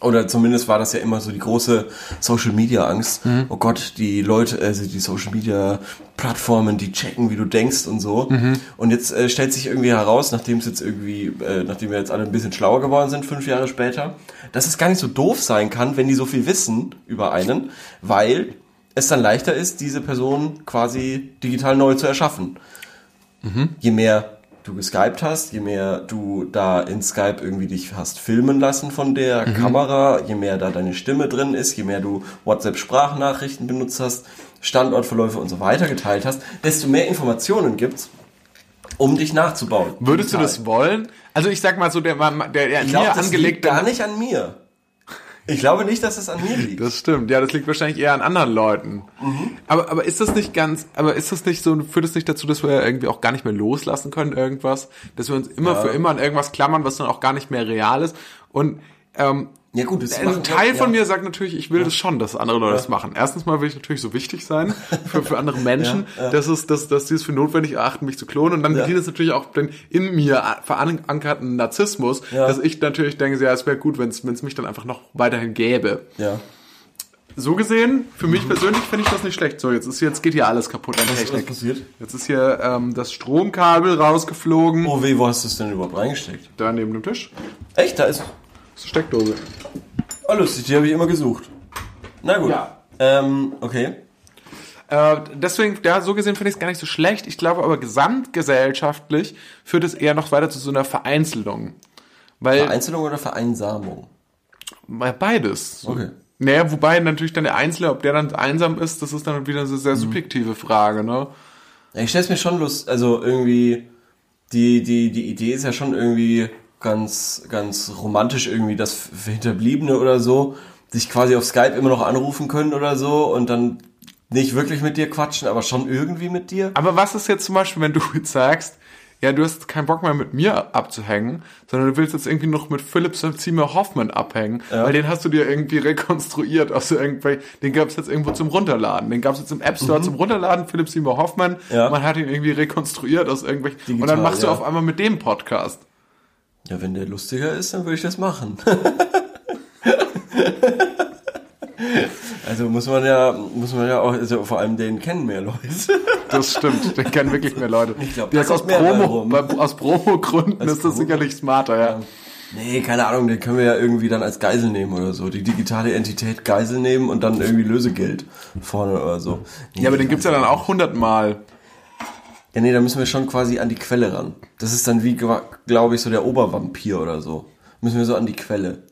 oder zumindest war das ja immer so die große Social Media Angst. Mhm. Oh Gott, die Leute, also die Social Media Plattformen, die checken, wie du denkst und so. Mhm. Und jetzt äh, stellt sich irgendwie heraus, nachdem es jetzt irgendwie, äh, nachdem wir jetzt alle ein bisschen schlauer geworden sind, fünf Jahre später, dass es gar nicht so doof sein kann, wenn die so viel wissen über einen, weil es dann leichter ist, diese Person quasi digital neu zu erschaffen. Je mehr du geskypt hast, je mehr du da in Skype irgendwie dich hast filmen lassen von der Kamera, je mehr da deine Stimme drin ist, je mehr du WhatsApp-Sprachnachrichten benutzt hast, Standortverläufe und so weiter geteilt hast, desto mehr Informationen gibt's, um dich nachzubauen. Würdest du Digital. das wollen? Also ich sag mal so, der, der, der Ich glaube, mir angelegte gar nicht an mir. Ich glaube nicht, dass es an mir liegt. Das stimmt, ja, das liegt wahrscheinlich eher an anderen Leuten. Mhm. Aber, aber ist das nicht ganz, aber ist das nicht so, führt das nicht dazu, dass wir irgendwie auch gar nicht mehr loslassen können, irgendwas? Dass wir uns immer Ja. für immer an irgendwas klammern, was dann auch gar nicht mehr real ist? Und ähm, Ja gut, das ein machen- Teil von ja. mir sagt natürlich, ich will das schon, dass andere Leute das machen. Erstens mal will ich natürlich so wichtig sein für, für andere Menschen, dass es, dass, dass die es für notwendig erachten, mich zu klonen. Und dann Ja. bedient es natürlich auch den in mir verankerten Narzissmus, Ja. dass ich natürlich denke, ja, es wäre gut, wenn es mich dann einfach noch weiterhin gäbe. Ja. So gesehen, für mich persönlich finde ich das nicht schlecht. So, jetzt ist jetzt geht hier alles kaputt an Was, was Technik. passiert? Jetzt ist hier ähm, das Stromkabel rausgeflogen. Oh weh, wo hast du es denn überhaupt reingesteckt? Da neben dem Tisch. Echt, da ist... Das ist eine Steckdose. Oh lustig, die habe ich immer gesucht. Na gut. Ja. Ähm, okay. Äh, deswegen, ja, so gesehen finde ich es gar nicht so schlecht. Ich glaube aber gesamtgesellschaftlich führt es eher noch weiter zu so einer Vereinzelung. Weil Vereinzelung oder Vereinsamung? Beides. Okay. Naja, wobei natürlich dann der Einzelne, ob der dann einsam ist, das ist dann wieder eine Mhm. sehr subjektive Frage, ne? Ja, ich stell's mir schon lust, also irgendwie, die, die, die Idee ist ja schon irgendwie ganz, ganz romantisch irgendwie, dass für Hinterbliebene oder so sich quasi auf Skype immer noch anrufen können oder so und dann nicht wirklich mit dir quatschen, aber schon irgendwie mit dir. Aber was ist jetzt zum Beispiel, wenn du jetzt sagst, ja, du hast keinen Bock mehr mit mir abzuhängen, sondern du willst jetzt irgendwie noch mit Philipp Zimmer Hoffmann abhängen, weil den hast du dir irgendwie rekonstruiert aus irgendwelchen, den gab es jetzt irgendwo zum Runterladen, den gab es jetzt im App Store zum Runterladen, Philipp Zimmer Hoffmann, Mhm. Ja. man hat ihn irgendwie rekonstruiert aus irgendwelchen, und Digital, dann machst du ja. auf einmal mit dem Podcast. Ja, wenn der lustiger ist, dann würde ich das machen. also muss man ja, muss man ja auch, also vor allem den kennen mehr Leute. Das stimmt, den kennen wirklich mehr Leute. Ich glaub, Ja, da ist aus Promo, bei, aus Promo-Gründen ist das Promo- sicherlich smarter, ja. Nee, keine Ahnung, den können wir ja irgendwie dann als Geisel nehmen oder so. Die digitale Entität Geisel nehmen und dann irgendwie Lösegeld vorne oder so. Nee, Ja, aber den gibt's ja dann auch hundertmal. Ja, nee, da müssen wir schon quasi an die Quelle ran. Das ist dann wie, glaube ich, so der Obervampir oder so. Müssen wir so an die Quelle.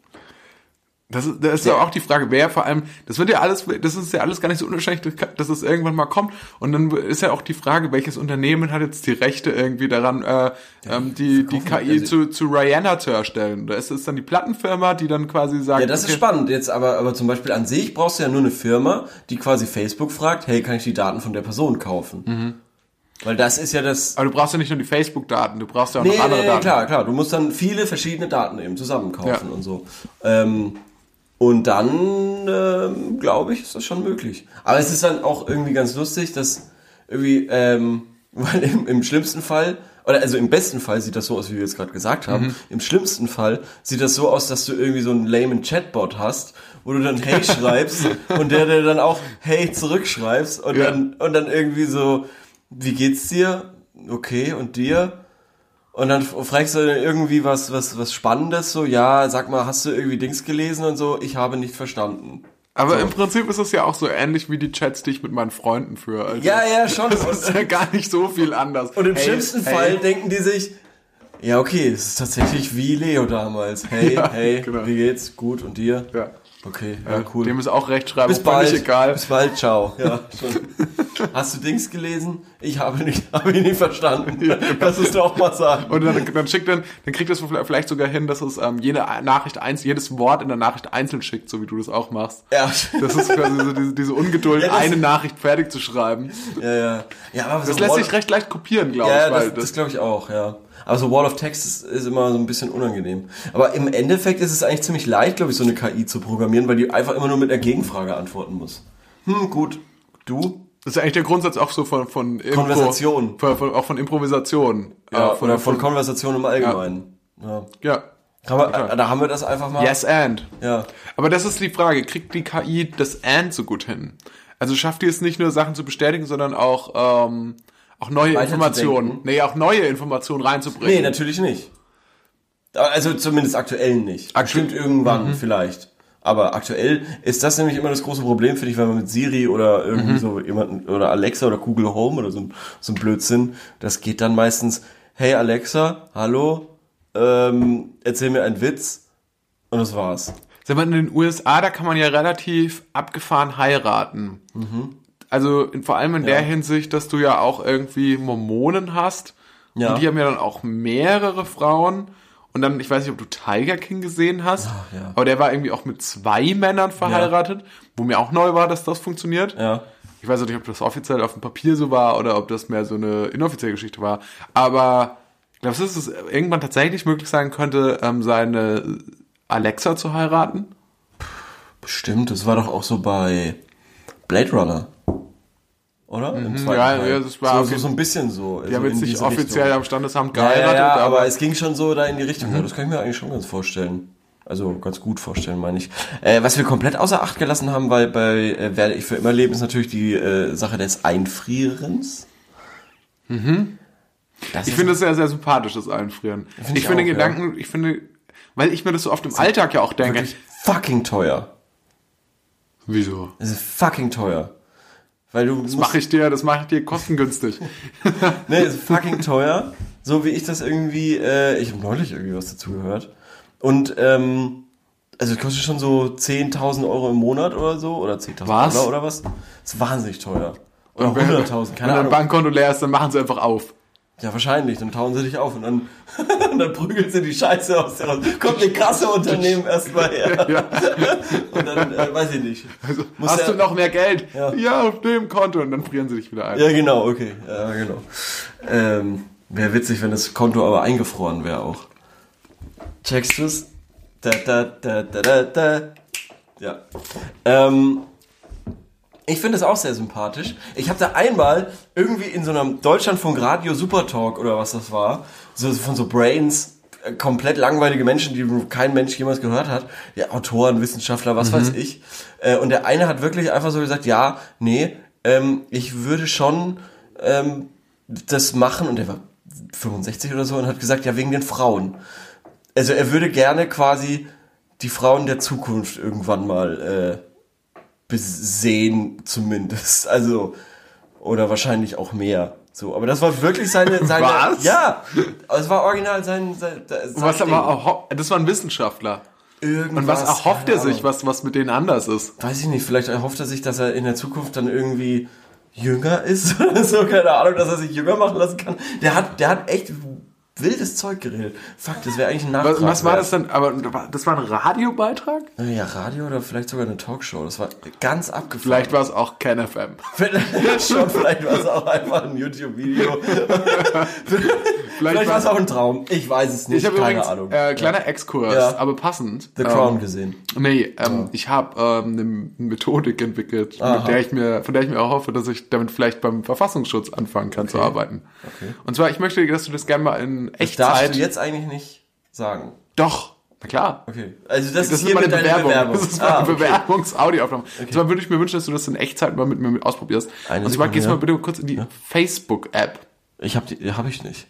Das ist, das ist ja auch die Frage, wer vor allem, das wird ja alles, das ist ja alles gar nicht so unwahrscheinlich, dass es irgendwann mal kommt. Und dann ist ja auch die Frage, welches Unternehmen hat jetzt die Rechte irgendwie daran, äh, ähm, die, die KI zu, zu Rihanna zu erstellen. Da ist es dann die Plattenfirma, die dann quasi sagt, Ja, das ist okay, spannend. Jetzt aber, aber zum Beispiel an sich brauchst du ja nur eine Firma, die quasi Facebook fragt, hey, kann ich die Daten von der Person kaufen? Mhm. Weil das ist ja das. Aber du brauchst ja nicht nur die Facebook-Daten, du brauchst ja auch Nee, noch andere nee, Daten. klar, klar. Du musst dann viele verschiedene Daten eben zusammenkaufen Ja. und so. Ähm, und dann, ähm, glaube ich, ist das schon möglich. Aber es ist dann auch irgendwie ganz lustig, dass irgendwie, ähm, weil im, im schlimmsten Fall, oder also im besten Fall sieht das so aus, wie wir jetzt gerade gesagt haben. Mhm. Im schlimmsten Fall sieht das so aus, dass du irgendwie so einen lamen Chatbot hast, wo du dann Hey schreibst und der, der dann auch Hey zurückschreibst und Ja. dann, und dann irgendwie so, wie geht's dir? Okay, und dir? Und dann fragst du irgendwie was, was, was Spannendes, so, ja, sag mal, hast du irgendwie Dings gelesen und so, ich habe nicht verstanden. Aber So. im Prinzip ist es ja auch so ähnlich wie die Chats, die ich mit meinen Freunden führe. Also, Ja, ja, schon. Das ist ja gar nicht so viel anders. Und im Hey, schlimmsten hey. Fall denken die sich, ja, okay, es ist tatsächlich wie Leo damals. Hey, Ja, hey, genau. wie geht's? Gut, und dir? Ja. Okay, ja, cool. Dem ist auch Rechtschreibung Bis bald. völlig egal. Bis bald, ciao. Ja, schon. Hast du Dings gelesen? Ich habe nicht, habe ich nicht verstanden. Lass es doch mal sagen. Und dann, dann schickt dann, dann kriegt das vielleicht sogar hin, dass es ähm, jede Nachricht eins, jedes Wort in der Nachricht einzeln schickt, so wie du das auch machst. Ja, Das ist quasi so diese, diese Ungeduld, Ja, das- eine Nachricht fertig zu schreiben. ja, ja. ja aber Das so lässt Wall- sich recht leicht kopieren, glaube Ja, ich. Weil das, das glaube ich auch, ja. Aber so Wall of Text ist, ist immer so ein bisschen unangenehm. Aber im Endeffekt ist es eigentlich ziemlich leicht, glaube ich, so eine KI zu programmieren, weil die einfach immer nur mit einer Gegenfrage antworten muss. Hm, gut. Du? Das ist eigentlich der Grundsatz auch so von, von Impro- Konversation. Von, von, auch von Improvisation. Ja, Äh, oder von Konversation im Allgemeinen. Ja. Ja. Man, äh, da haben wir das einfach mal. Yes and. Ja. Aber das ist die Frage, kriegt die KI das and so gut hin? Also schafft die es nicht nur Sachen zu bestätigen, sondern auch, ähm, auch neue. Informationen, nee, auch neue Informationen Nee, reinzubringen. natürlich nicht. Also zumindest aktuell nicht. Bestimmt irgendwann vielleicht. Aber aktuell ist das nämlich immer das große Problem, finde ich, wenn man mit Siri oder irgendwie so jemanden oder Alexa oder Google Home oder so, ein- so ein Blödsinn, das geht dann meistens, hey Alexa, hallo, ähm, erzähl mir einen Witz und das war's. Sag mal, in den USA, da kann man ja relativ abgefahren heiraten. Also vor allem in der Hinsicht, dass du ja auch irgendwie Mormonen hast. Ja. Und die haben ja dann auch mehrere Frauen. Und dann, ich weiß nicht, ob du Tiger King gesehen hast, ja. aber der war irgendwie auch mit zwei Männern verheiratet, wo mir auch neu war, dass das funktioniert. Ja. Ich weiß auch nicht, ob das offiziell auf dem Papier so war oder ob das mehr so eine inoffizielle Geschichte war. Aber glaubst du, dass es irgendwann tatsächlich möglich sein könnte, ähm, seine Alexa zu heiraten? Bestimmt, das war doch auch so bei Blade Runner. Oder? Mhm. ja, ja, das war so, so, so ein bisschen so. Die haben jetzt nicht offiziell am Standesamt Ja, ja, geheiratet, ja, aber, aber, Mhm. es ging schon so da in die Richtung. Ja, das kann ich mir eigentlich schon ganz vorstellen. Also ganz gut vorstellen, meine ich. Äh, was wir komplett außer Acht gelassen haben, weil bei äh, Werde ich für immer leben, ist natürlich die äh, Sache des Einfrierens. Mhm. Das ich finde es sehr, sehr sympathisch, das Einfrieren. Finde ich, ich finde Gedanken, ich finde, weil ich mir das so oft im Alltag ja auch denke. wirklich fucking teuer. Wieso? Das ist fucking teuer. Weil du Das mache ich dir, das mache ich dir kostengünstig. Ne, ist fucking teuer. So wie ich das irgendwie, äh, ich habe neulich irgendwie was dazu gehört. Und, ähm, also es kostet schon so 10.000 Euro im Monat oder so, oder 10.000 Was? Dollar oder was. ist wahnsinnig teuer. Oder wenn- 100.000, keine Wenn dein Ahnung. Bankkonto leer ist, dann machen sie einfach auf. Ja, wahrscheinlich, dann tauen sie dich auf und dann, und dann prügeln sie die Scheiße aus dir raus. Kommt eine krasse Unternehmen erstmal her. Ja. Und dann, äh, weiß ich nicht. Also, hast ja- du noch mehr Geld? Ja. auf dem Konto. Und dann frieren sie dich wieder ein. Ja, genau, okay. Ja, genau. Ähm, wäre witzig, wenn das Konto aber eingefroren wäre auch. Checkst du's? Da, da, da, da, da, da. Ja. Ähm, ich finde es auch sehr sympathisch. Ich habe da einmal irgendwie in so einem Deutschlandfunk Radio Supertalk oder was das war, so von so Brains, äh, komplett langweilige Menschen, die kein Mensch jemals gehört hat, ja, Autoren, Wissenschaftler, was weiß ich. Äh, und der eine hat wirklich einfach so gesagt, ja, nee, ähm, ich würde schon ähm, das machen und der war 65 oder so und hat gesagt, ja, wegen den Frauen. Also er würde gerne quasi die Frauen der Zukunft irgendwann mal äh, besehen, zumindest. Also, oder wahrscheinlich auch mehr. So, aber das war wirklich seine, seine, Was? ja, es war original sein, sein, sein Was Ding. aber das war ein Wissenschaftler. Irgendwas, Und was erhofft er sich, was, was mit denen anders ist? Weiß ich nicht, vielleicht erhofft er sich, dass er in der Zukunft dann irgendwie jünger ist oder so, keine Ahnung, dass er sich jünger machen lassen kann. Der hat, der hat echt wildes Zeug geredet. Fuck, das wäre eigentlich ein Was, Nachtrag. was war wert. das denn? Aber das war ein Radiobeitrag? Ja, Radio oder vielleicht sogar eine Talkshow. Das war ganz abgefahren. Vielleicht war es auch Ken FM. Vielleicht schon, vielleicht war es auch einfach ein YouTube-Video. vielleicht war es war- auch ein Traum. Ich weiß es nicht. Ich habe keine übrigens, Ahnung. äh, kleiner Exkurs, Ja. aber passend. The ähm, Crown gesehen. Nee, ähm, ich habe ähm, eine Methodik entwickelt, Aha. mit der ich mir, von der ich mir auch hoffe, dass ich damit vielleicht beim Verfassungsschutz anfangen kann zu arbeiten. Okay. Und zwar, ich möchte, dass du das gerne mal in Das darfst Echtzeit. du jetzt eigentlich nicht sagen. Doch, na klar. Okay. Also das, Das ist ist hier meine Bewerbung. Bewerbung. Das ist meine Ah, okay. Bewerbungsaudioaufnahme. Und zwar würde ich mir wünschen, dass du das in Echtzeit mal mit mir ausprobierst. Eine Und zwar Sekunde, gehst du ja. mal bitte kurz in die Facebook-App. Ich habe die, hab ich nicht.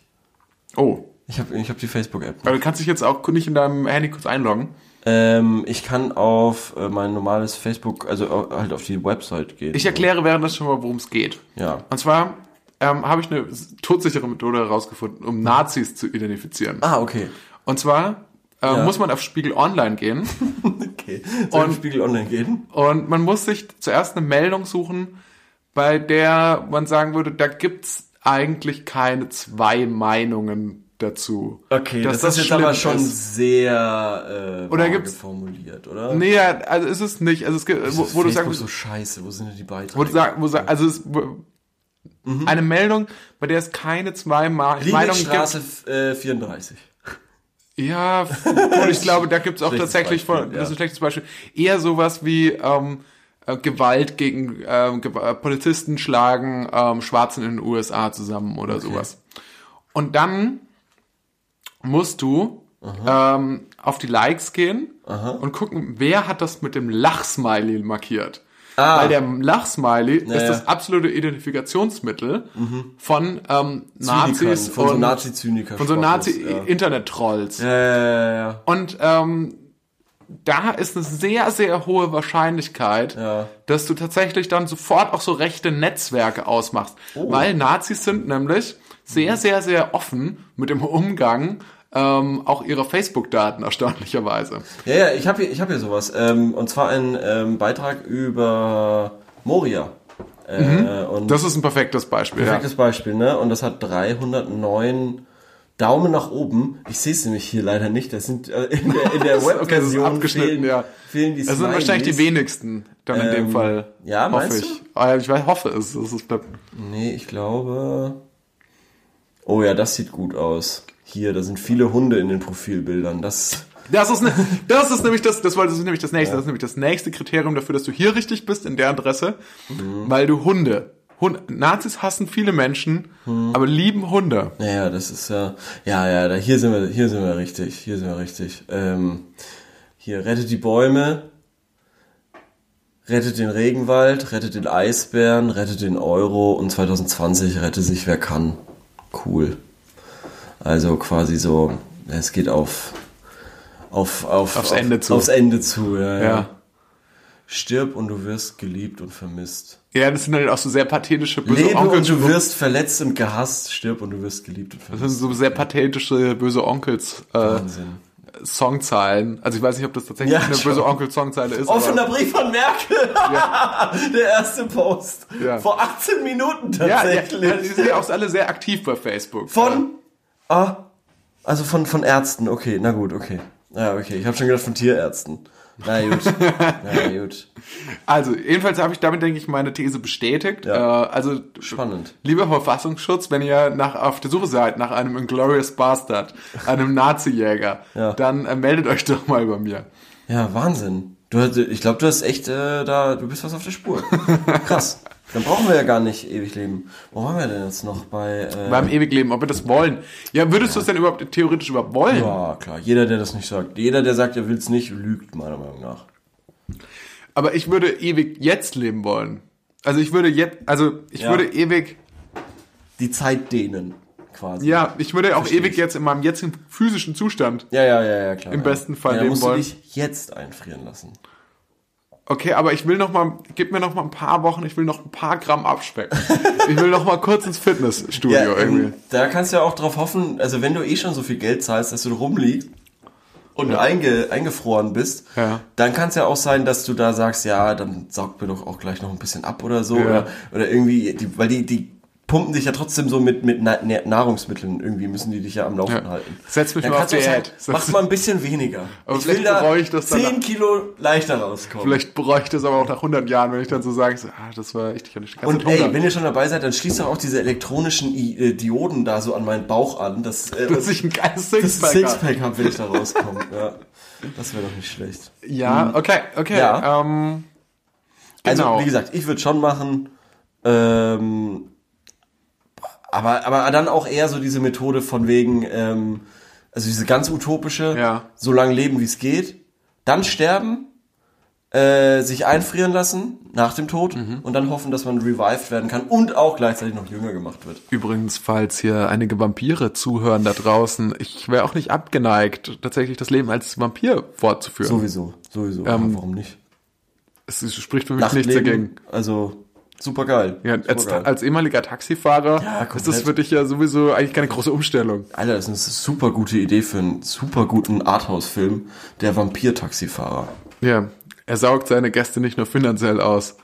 Oh. Ich habe ich hab die Facebook-App. Aber du kannst dich jetzt auch nicht in deinem Handy kurz einloggen. Ähm, ich kann auf äh, mein normales Facebook, also halt auf die Website gehen. Ich erkläre während das schon mal, worum es geht. Ja. Und zwar ähm, habe ich eine todsichere Methode herausgefunden, um Nazis zu identifizieren. Ah, okay. Und zwar ähm, Ja. muss man auf Spiegel Online gehen Okay. Soll Und- Spiegel online gehen? und man muss sich zuerst eine Meldung suchen, bei der man sagen würde, da gibt's eigentlich keine zwei Meinungen dazu. Okay, dass das, ist jetzt aber schon ist. sehr äh, Oder gibt's- formuliert, oder? Nee, also ist es nicht. Also es gibt, wo, wo du sagst, so scheiße, wo sind denn die Beiträge? wo du sagst, wo, sag- also es, Mhm. eine Meldung, bei der es keine zwei Ma Meinungen gibt. Äh, 34. Ja, und ich glaube, da gibt's auch Schlechtes tatsächlich Beispiel, von, das ist ein schlechtes Beispiel, eher sowas wie, ähm, äh, Gewalt gegen ähm, Ge äh, Polizisten schlagen ähm, Schwarzen in den USA zusammen oder sowas. Und dann musst du ähm, auf die Likes gehen und gucken, wer hat das mit dem Lachsmiley markiert. Ah. Weil der Lachsmiley ist ja. das absolute Identifikationsmittel von ähm, Nazis von so und Nazi-Zyniker. von so. Nazi-Internet-Trolls. Ja, ja, ja, ja. Und ähm, da ist eine sehr, sehr hohe Wahrscheinlichkeit, Ja. dass du tatsächlich dann sofort auch so rechte Netzwerke ausmachst. Oh. Weil Nazis sind nämlich sehr, sehr, sehr offen mit dem Umgang ähm, auch ihrer Facebook-Daten erstaunlicherweise. Ja, ja, ich habe hier, ich hab hier sowas. Ähm, und zwar ein ähm, Beitrag über Moria. Äh, und Mhm. Das ist ein perfektes Beispiel. perfektes Beispiel, ne? Und das hat 309 Daumen nach oben. Ich sehe es nämlich hier leider nicht. Das sind äh, in der, in der Ja. Okay, Webversion abgeschnitten, fehlen, ja. fehlen die Das sind wahrscheinlich die wenigsten, dann in dem Ähm, Fall. ja, hoffe meinst ich. Ah, Ich weiß, hoffe es. es ist, Nee, ich glaube. Oh ja, das sieht gut aus. Hier, da sind viele Hunde in den Profilbildern. Das. Das ist, ne, das ist nämlich das, das, war- das ist nämlich das nächste, das ist nämlich das nächste Kriterium dafür, dass du hier richtig bist in der Adresse, Mhm. weil du Hunde, Hund, Nazis hassen viele Menschen, Mhm. aber lieben Hunde. Naja, das ist ja. Ja, ja, da, hier sind wir, hier sind wir richtig. Hier sind wir richtig. Ähm, hier, rettet die Bäume. Rettet den Regenwald, rettet den Eisbären, rettet den Euro und 2020 rette sich wer kann. Cool. Also quasi so, es geht auf, auf, auf Aufs auf, Ende zu. Aufs Ende zu, ja, ja. Ja. Stirb und du wirst geliebt und vermisst. Ja, das sind halt auch so sehr pathetische böse Lebe Onkels. und du wirst verletzt und gehasst. Stirb und du wirst geliebt und Das vermisst. sind so sehr pathetische böse Onkels äh, Wahnsinn. Songzeilen. Also ich weiß nicht, ob das tatsächlich Ja, eine schon. böse Onkel Songzeile ist. Offener Brief von Merkel. Der erste Post. Ja. Vor 18 Minuten ja, ja, tatsächlich. ja, die sind ja auch alle sehr aktiv bei Facebook. Von, ah, also von, von Ärzten. Okay, na gut, okay. Ja, okay. Ich habe schon gedacht von Tierärzten. Na gut. na gut. Also, jedenfalls habe ich damit, denke ich, meine These bestätigt. Ja. Äh, also, Spannend. lieber Verfassungsschutz, wenn ihr nach, auf der Suche seid nach einem Inglorious Bastard, einem Nazi-Jäger, Ja. dann äh, meldet euch doch mal bei mir. Ja, Wahnsinn. Du, ich glaube, du hast echt äh, da, du bist was auf der Spur. Krass. Dann brauchen wir ja gar nicht ewig leben. Wo waren wir denn jetzt noch bei? Äh, Beim Ewigleben, ob wir das wollen. Ja, würdest du es denn überhaupt theoretisch überhaupt wollen? ja, klar. Jeder, der das nicht sagt, jeder, der sagt, er will es nicht, lügt meiner Meinung nach. Aber ich würde ewig jetzt leben wollen. Also ich würde jetzt, also ich Ja. würde ewig, Die Zeit dehnen, quasi. ja, ich würde auch Versteh ewig jetzt in meinem jetzigen physischen Zustand. Ja, ja, ja, ja, klar. Im ja. besten Fall ja, leben musst wollen. du dich jetzt einfrieren lassen. Okay, aber ich will noch mal, gib mir noch mal ein paar Wochen, ich will noch ein paar Gramm abspecken. ich will noch mal kurz ins Fitnessstudio Ja, irgendwie. ähm, da kannst du ja auch drauf hoffen, also wenn du eh schon so viel Geld zahlst, dass du rumliegst und einge, eingefroren bist, Ja. dann kann es ja auch sein, dass du da sagst, ja, dann saugt mir doch auch gleich noch ein bisschen ab oder so. Ja. Oder, oder irgendwie, die, weil die, die pumpen dich ja trotzdem so mit, mit Na- Na- Nahrungsmitteln, irgendwie müssen die dich ja am Laufen Ja. halten. Setz mich Dann mal auf Diät. sagen, Mach mal ein bisschen weniger. Aber ich vielleicht will da ich das dann 10 Kilo leichter rauskommen. Vielleicht bereue ich das aber auch nach 100 Jahren, wenn ich dann so sage, so, ah, das war echt, ich ganze Und ey, wenn ihr schon dabei seid, dann schließt doch auch diese elektronischen I äh, Dioden da so an meinen Bauch an, dass, äh, dass ich ein geiles Sixpack habe. Sixpack habe, wenn ich da rauskomme. ja. Das wäre doch nicht schlecht. Ja, okay, okay. Ja. Ähm, Also, genau. wie gesagt, ich würde schon machen. Ähm, aber, aber dann auch eher so diese Methode von wegen, ähm, also diese ganz utopische, Ja. so lange leben wie es geht, dann sterben, äh, sich einfrieren lassen nach dem Tod Mhm. und dann hoffen, dass man revived werden kann und auch gleichzeitig noch jünger gemacht wird. Übrigens, falls hier einige Vampire zuhören da draußen, ich wäre auch nicht abgeneigt, tatsächlich das Leben als Vampir fortzuführen. Sowieso, sowieso. Ähm, ja, warum nicht? Es spricht für mich nichts dagegen. Also super geil. Ja, als, als ehemaliger Taxifahrer Ja, ist das für dich ja sowieso eigentlich keine große Umstellung. Alter, das ist eine super gute Idee für einen super guten Arthouse-Film, der Vampir-Taxifahrer. Ja, er saugt seine Gäste nicht nur finanziell aus.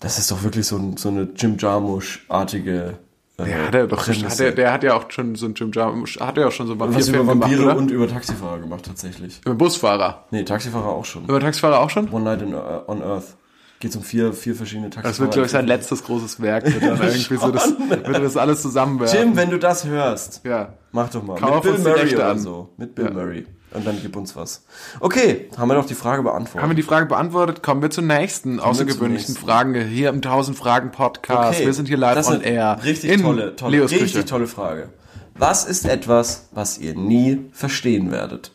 Das ist doch wirklich so, ein, so eine Jim Jarmusch-artige. Äh, Der hat ja doch, hat er, der hat ja auch schon so ein Jim Jarmusch, hat er auch schon so Vampirfilm gemacht, Vampire oder? und über Taxifahrer gemacht, tatsächlich. Über Busfahrer. Nee, Taxifahrer auch schon. Über Taxifahrer auch schon? One Night in, uh, on Earth. Geht um vier, vier verschiedene Taxifahrer. Das wird, glaube ich, sein letztes großes Werk. Wird dann irgendwie so das, wird das alles zusammenwerfen. Jim, wenn du das hörst, Ja. mach doch mal. Kauf Mit Bill Murray oder an. so. Mit Bill Ja. Murray. Und dann gib uns was. Okay, haben wir doch die Frage beantwortet. Haben wir die Frage beantwortet? Kommen wir zur nächsten außergewöhnlichen nächsten. Fragen hier im 1000 Fragen Podcast. Wir sind hier live das on air. Richtig in tolle, tolle, Leos richtig Küche. tolle Frage. Was ist etwas, was ihr nie verstehen werdet?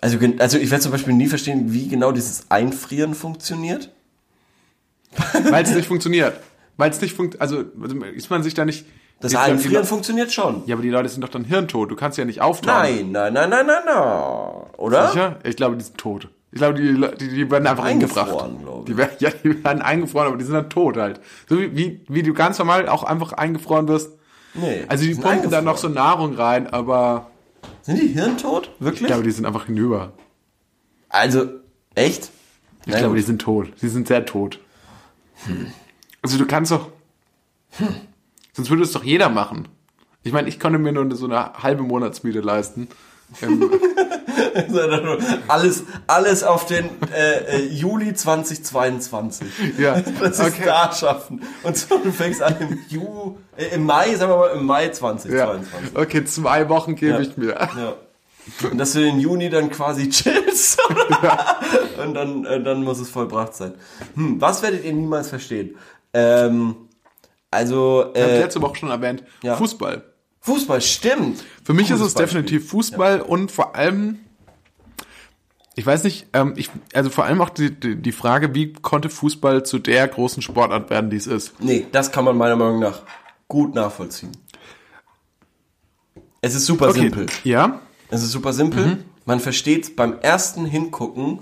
Also, also ich werde zum Beispiel nie verstehen, wie genau dieses Einfrieren funktioniert. Weil es nicht funktioniert. Weil es nicht funktioniert. Also also ist man sich da nicht. Das Einfrieren funktioniert schon. Ja, aber die Leute sind doch dann hirntot. Du kannst ja nicht auftauen. Nein, nein, nein, nein, nein, nein. Oder? Sicher? Ich glaube, die sind tot. Ich glaube, die, die, die werden einfach Eingefroren, umgebracht. glaube ich. Die werden, ja, die werden eingefroren, aber die sind dann tot halt. So wie, wie, wie du ganz normal auch einfach eingefroren wirst. Nee. Also die pumpen dann noch so. Nahrung rein, aber Sind die hirntot? Wirklich? ich glaube, die sind einfach hinüber. also, echt? Ich glaube, die sind tot. Sie sind sehr tot. Also du kannst doch. Sonst würde es doch jeder machen. Ich meine, ich konnte mir nur so eine halbe Monatsmiete leisten. Alles, alles auf den äh, äh, Juli 2022. Ja, Das ist okay. da schaffen. Und so, du fängst an im Ju, äh, im Mai, sagen wir mal, im Mai ja. 2022. Okay, zwei Wochen gebe Ja. ich mir. Ja. Und dass du den Juni dann quasi chillst. Und dann, äh, dann muss es vollbracht sein. Hm, was werdet ihr niemals verstehen? Ähm, also, Ich habe äh, letzte Woche schon erwähnt, ja. Fußball. Fußball, stimmt. Für mich ist Gutes es definitiv Fußball und vor allem, ich weiß nicht, ähm, ich, also vor allem auch die, die, Frage, wie konnte Fußball zu der großen Sportart werden, die es ist. Nee, das kann man meiner Meinung nach gut nachvollziehen. Es ist super simpel. Ja, Es ist super simpel. Man versteht beim ersten Hingucken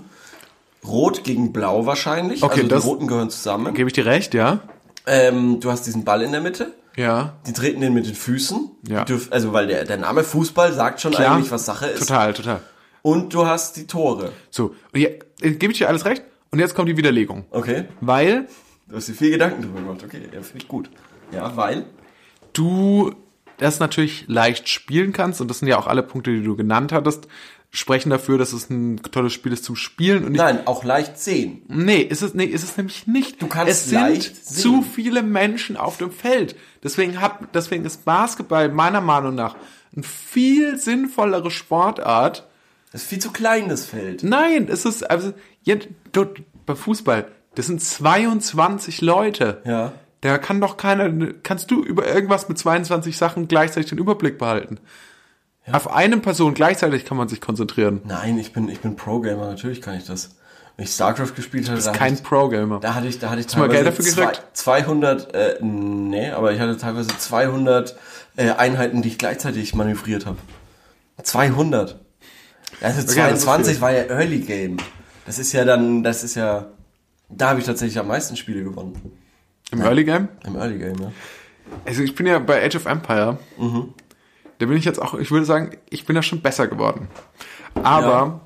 Rot gegen Blau wahrscheinlich. Okay, also das- die Roten gehören zusammen. gebe ich dir recht, ja. Ähm, du hast diesen Ball in der Mitte. Ja, Die treten den mit den Füßen. Ja. Die dürf, also weil der, der Name Fußball sagt schon klar. eigentlich, was Sache ist. Total, total. Und du hast die Tore. So, und hier, äh, gebe ich dir alles recht. Und jetzt kommt die Widerlegung. Okay. Weil Du hast dir viel Gedanken drüber gemacht. Okay, ja, finde ich gut. Ja, weil. du das natürlich leicht spielen kannst, und das sind ja auch alle Punkte, die du genannt hattest, sprechen dafür, dass es ein tolles Spiel ist zum Spielen und Nein, auch leicht sehen. Nee, ist es, nee, ist es nämlich nicht. Du kannst es sind leicht zu sehen. viele Menschen auf dem Feld. Deswegen hat, deswegen ist Basketball meiner Meinung nach eine viel sinnvollere Sportart. Das ist viel zu klein, das Feld. Nein, es ist, also, jetzt, dort, bei Fußball, das sind 22 Leute. Ja. Da kann doch keiner, kannst du über irgendwas mit 22 Sachen gleichzeitig den Überblick behalten? Auf eine Person gleichzeitig kann man sich konzentrieren. Nein, ich bin, ich bin Pro-Gamer, natürlich kann ich das. Wenn ich StarCraft gespielt hatte, da Kein hatte ich, Pro-Gamer. da hatte ich, da hatte ich du mal teilweise Geld dafür gekriegt? zwei- 200, äh, nee, aber ich hatte teilweise 200 äh, Einheiten, die ich gleichzeitig manövriert habe. 200. Also das ist 22 viel. war ja Early Game. Das ist ja dann, das ist ja, da habe ich tatsächlich am meisten Spiele gewonnen. Im Early Game? Im Early Game, ja. Also ich bin ja bei Age of Empire. Da bin ich jetzt auch, ich würde sagen, ich bin da schon besser geworden. Aber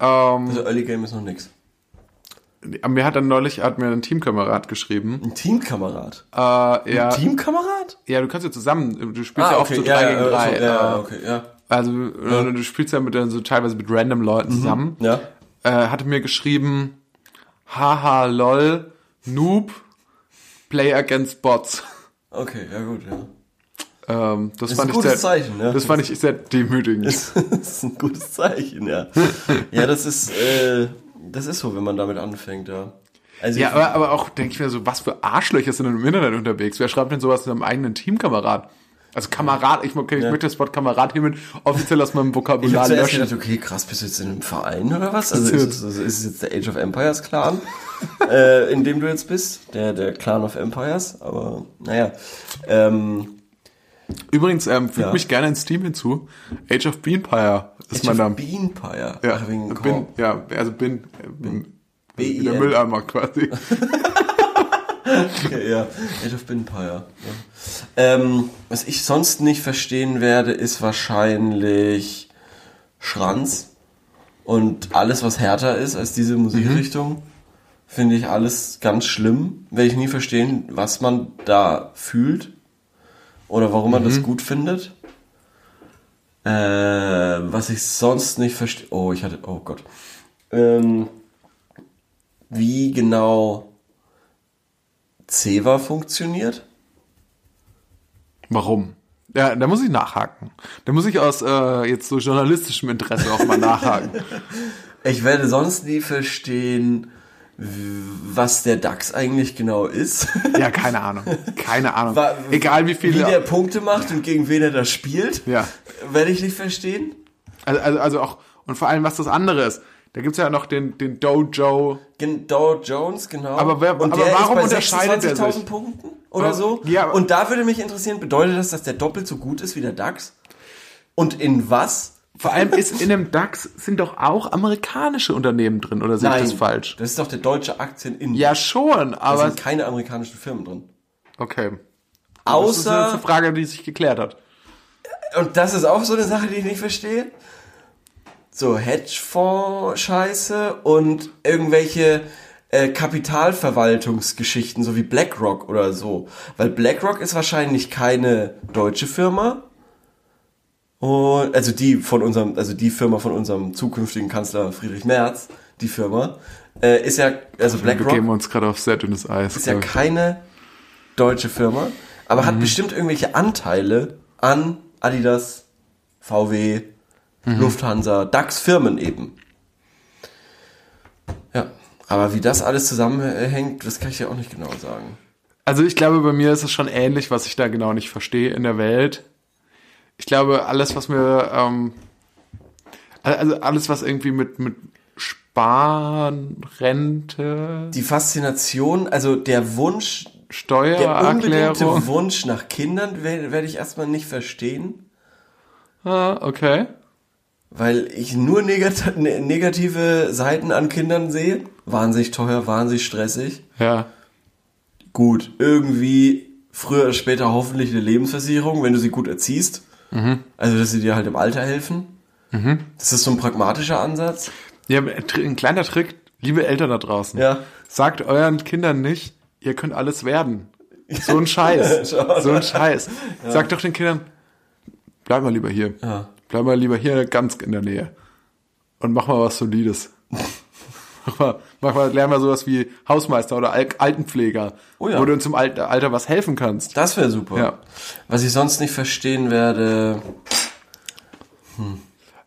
ähm, Also Early Game ist noch nix. mir hat dann neulich hat mir ein Teamkamerad geschrieben. Ein Teamkamerad. Äh, ja, Teamkamerad? ja, du kannst ja zusammen, du spielst ja oft so drei Ah, ja, gegen ja, drei. so, ja, äh, okay, ja. Also äh, du spielst ja mit so teilweise mit random Leuten zusammen. Ja. Äh, hatte mir geschrieben, haha lol, Noob, Play against Bots. Okay, ja gut, ja. Ähm, das, ist fand ein ich gutes sehr, Zeichen, ne? Das fand ich sehr demütigend. Das ist ein gutes Zeichen, ja. Ja, das ist, äh, das ist so, wenn man damit anfängt, ja. Also Ja, ich- aber, aber auch denke ich mir so, was für Arschlöcher sind denn im Internet unterwegs? Wer schreibt denn sowas in einem eigenen Teamkamerad? Also Kamerad, ich, okay, ich möchte das Wort Kamerad hiermit offiziell aus meinem ich Vokabular zuerst löschen. gedacht, okay, krass, bist du jetzt in einem Verein oder was? Also Das ist es, also ist es jetzt der Age of Empires Clan, äh, in dem du jetzt bist? Der, der Clan of Empires? Aber, naja. Ähm, Übrigens, ähm, fügt Ja. mich gerne ins Team hinzu. Age of Beanpire ist Age mein of Name. Beanpire. Ja, Ach, wegen bin, ja, also bin, äh, bin B-I-N. der Mülleimer quasi. Okay, ja. Age of Beanpire. Ja. Ähm, was ich sonst nicht verstehen werde, ist wahrscheinlich Schranz. Und alles, was härter ist als diese Musikrichtung, finde ich alles ganz schlimm. Werde ich nie verstehen, was man da fühlt. Oder warum man das gut findet. Äh, was ich sonst nicht verstehe. Oh, ich hatte. Oh Gott. Ähm, wie genau Ceva funktioniert? Warum? Ja, da muss ich nachhaken. Da muss ich aus äh, jetzt so journalistischem Interesse auch mal nachhaken. Ich werde sonst nie verstehen, was der DAX eigentlich genau ist. Ja, keine Ahnung. Keine Ahnung. Wa- Egal wie Wie viele. der Punkte macht und gegen wen er da spielt, Ja. werde ich nicht verstehen. Also, also, also auch, und vor allem, was das andere ist. Da gibt's ja noch den, den Dojo. Gen- Dow Jones, genau. Aber wer- und aber der warum unterscheidet er 26.000 sich? Punkten oder Aber- so? ja, und da würde mich interessieren, bedeutet das, dass der doppelt so gut ist wie der DAX? Und in was? Vor allem ist in dem DAX sind doch auch amerikanische Unternehmen drin, oder sehe ich das falsch? Das ist doch der deutsche Aktienindex. Ja, schon, da aber. sind keine amerikanischen Firmen drin. Okay. Das ist Außer, eine Frage, die sich geklärt hat. und das ist auch so eine Sache, die ich nicht verstehe, so Hedgefonds-Scheiße und irgendwelche äh, Kapitalverwaltungsgeschichten, so wie BlackRock oder so. Weil BlackRock ist wahrscheinlich keine deutsche Firma. Und, also die von unserem, also die Firma von unserem zukünftigen Kanzler Friedrich Merz, die Firma, äh, ist ja, also Wir BlackRock begeben uns gerade auf sehr dünnes Eis. ist ja keine deutsche Firma, aber Mhm. hat bestimmt irgendwelche Anteile an Adidas, VW, Mhm. Lufthansa, DAX-Firmen eben. Ja, aber wie das alles zusammenhängt, das kann ich ja auch nicht genau sagen. Also ich glaube, bei mir ist es schon ähnlich, was ich da genau nicht verstehe in der Welt. Ich glaube, alles, was mir, ähm, also alles, was irgendwie mit, mit Sparen, Rente, Die Faszination, also der Wunsch, der Steuererklärung. unbedingte Wunsch nach Kindern werde werd ich erstmal nicht verstehen, Ah, okay. weil ich nur negat ne- negative Seiten an Kindern sehe. Wahnsinnig teuer, wahnsinnig stressig. Ja. gut, irgendwie früher oder später hoffentlich eine Lebensversicherung, wenn du sie gut erziehst. Also, dass sie dir halt im Alter helfen. Das ist so ein pragmatischer Ansatz. Ja, ein kleiner Trick, liebe Eltern da draußen. Ja. Sagt euren Kindern nicht, ihr könnt alles werden. So ein Scheiß. so ein Scheiß. Sagt doch den Kindern, bleib mal lieber hier. Ja. Bleib mal lieber hier ganz in der Nähe. Und mach mal was Solides. mach mal, mach mal, lern mal sowas wie Hausmeister oder Al Altenpfleger. Oh ja. Wo du uns im Alter, Alter was helfen kannst. Das wäre super. Ja. Was ich sonst nicht verstehen werde,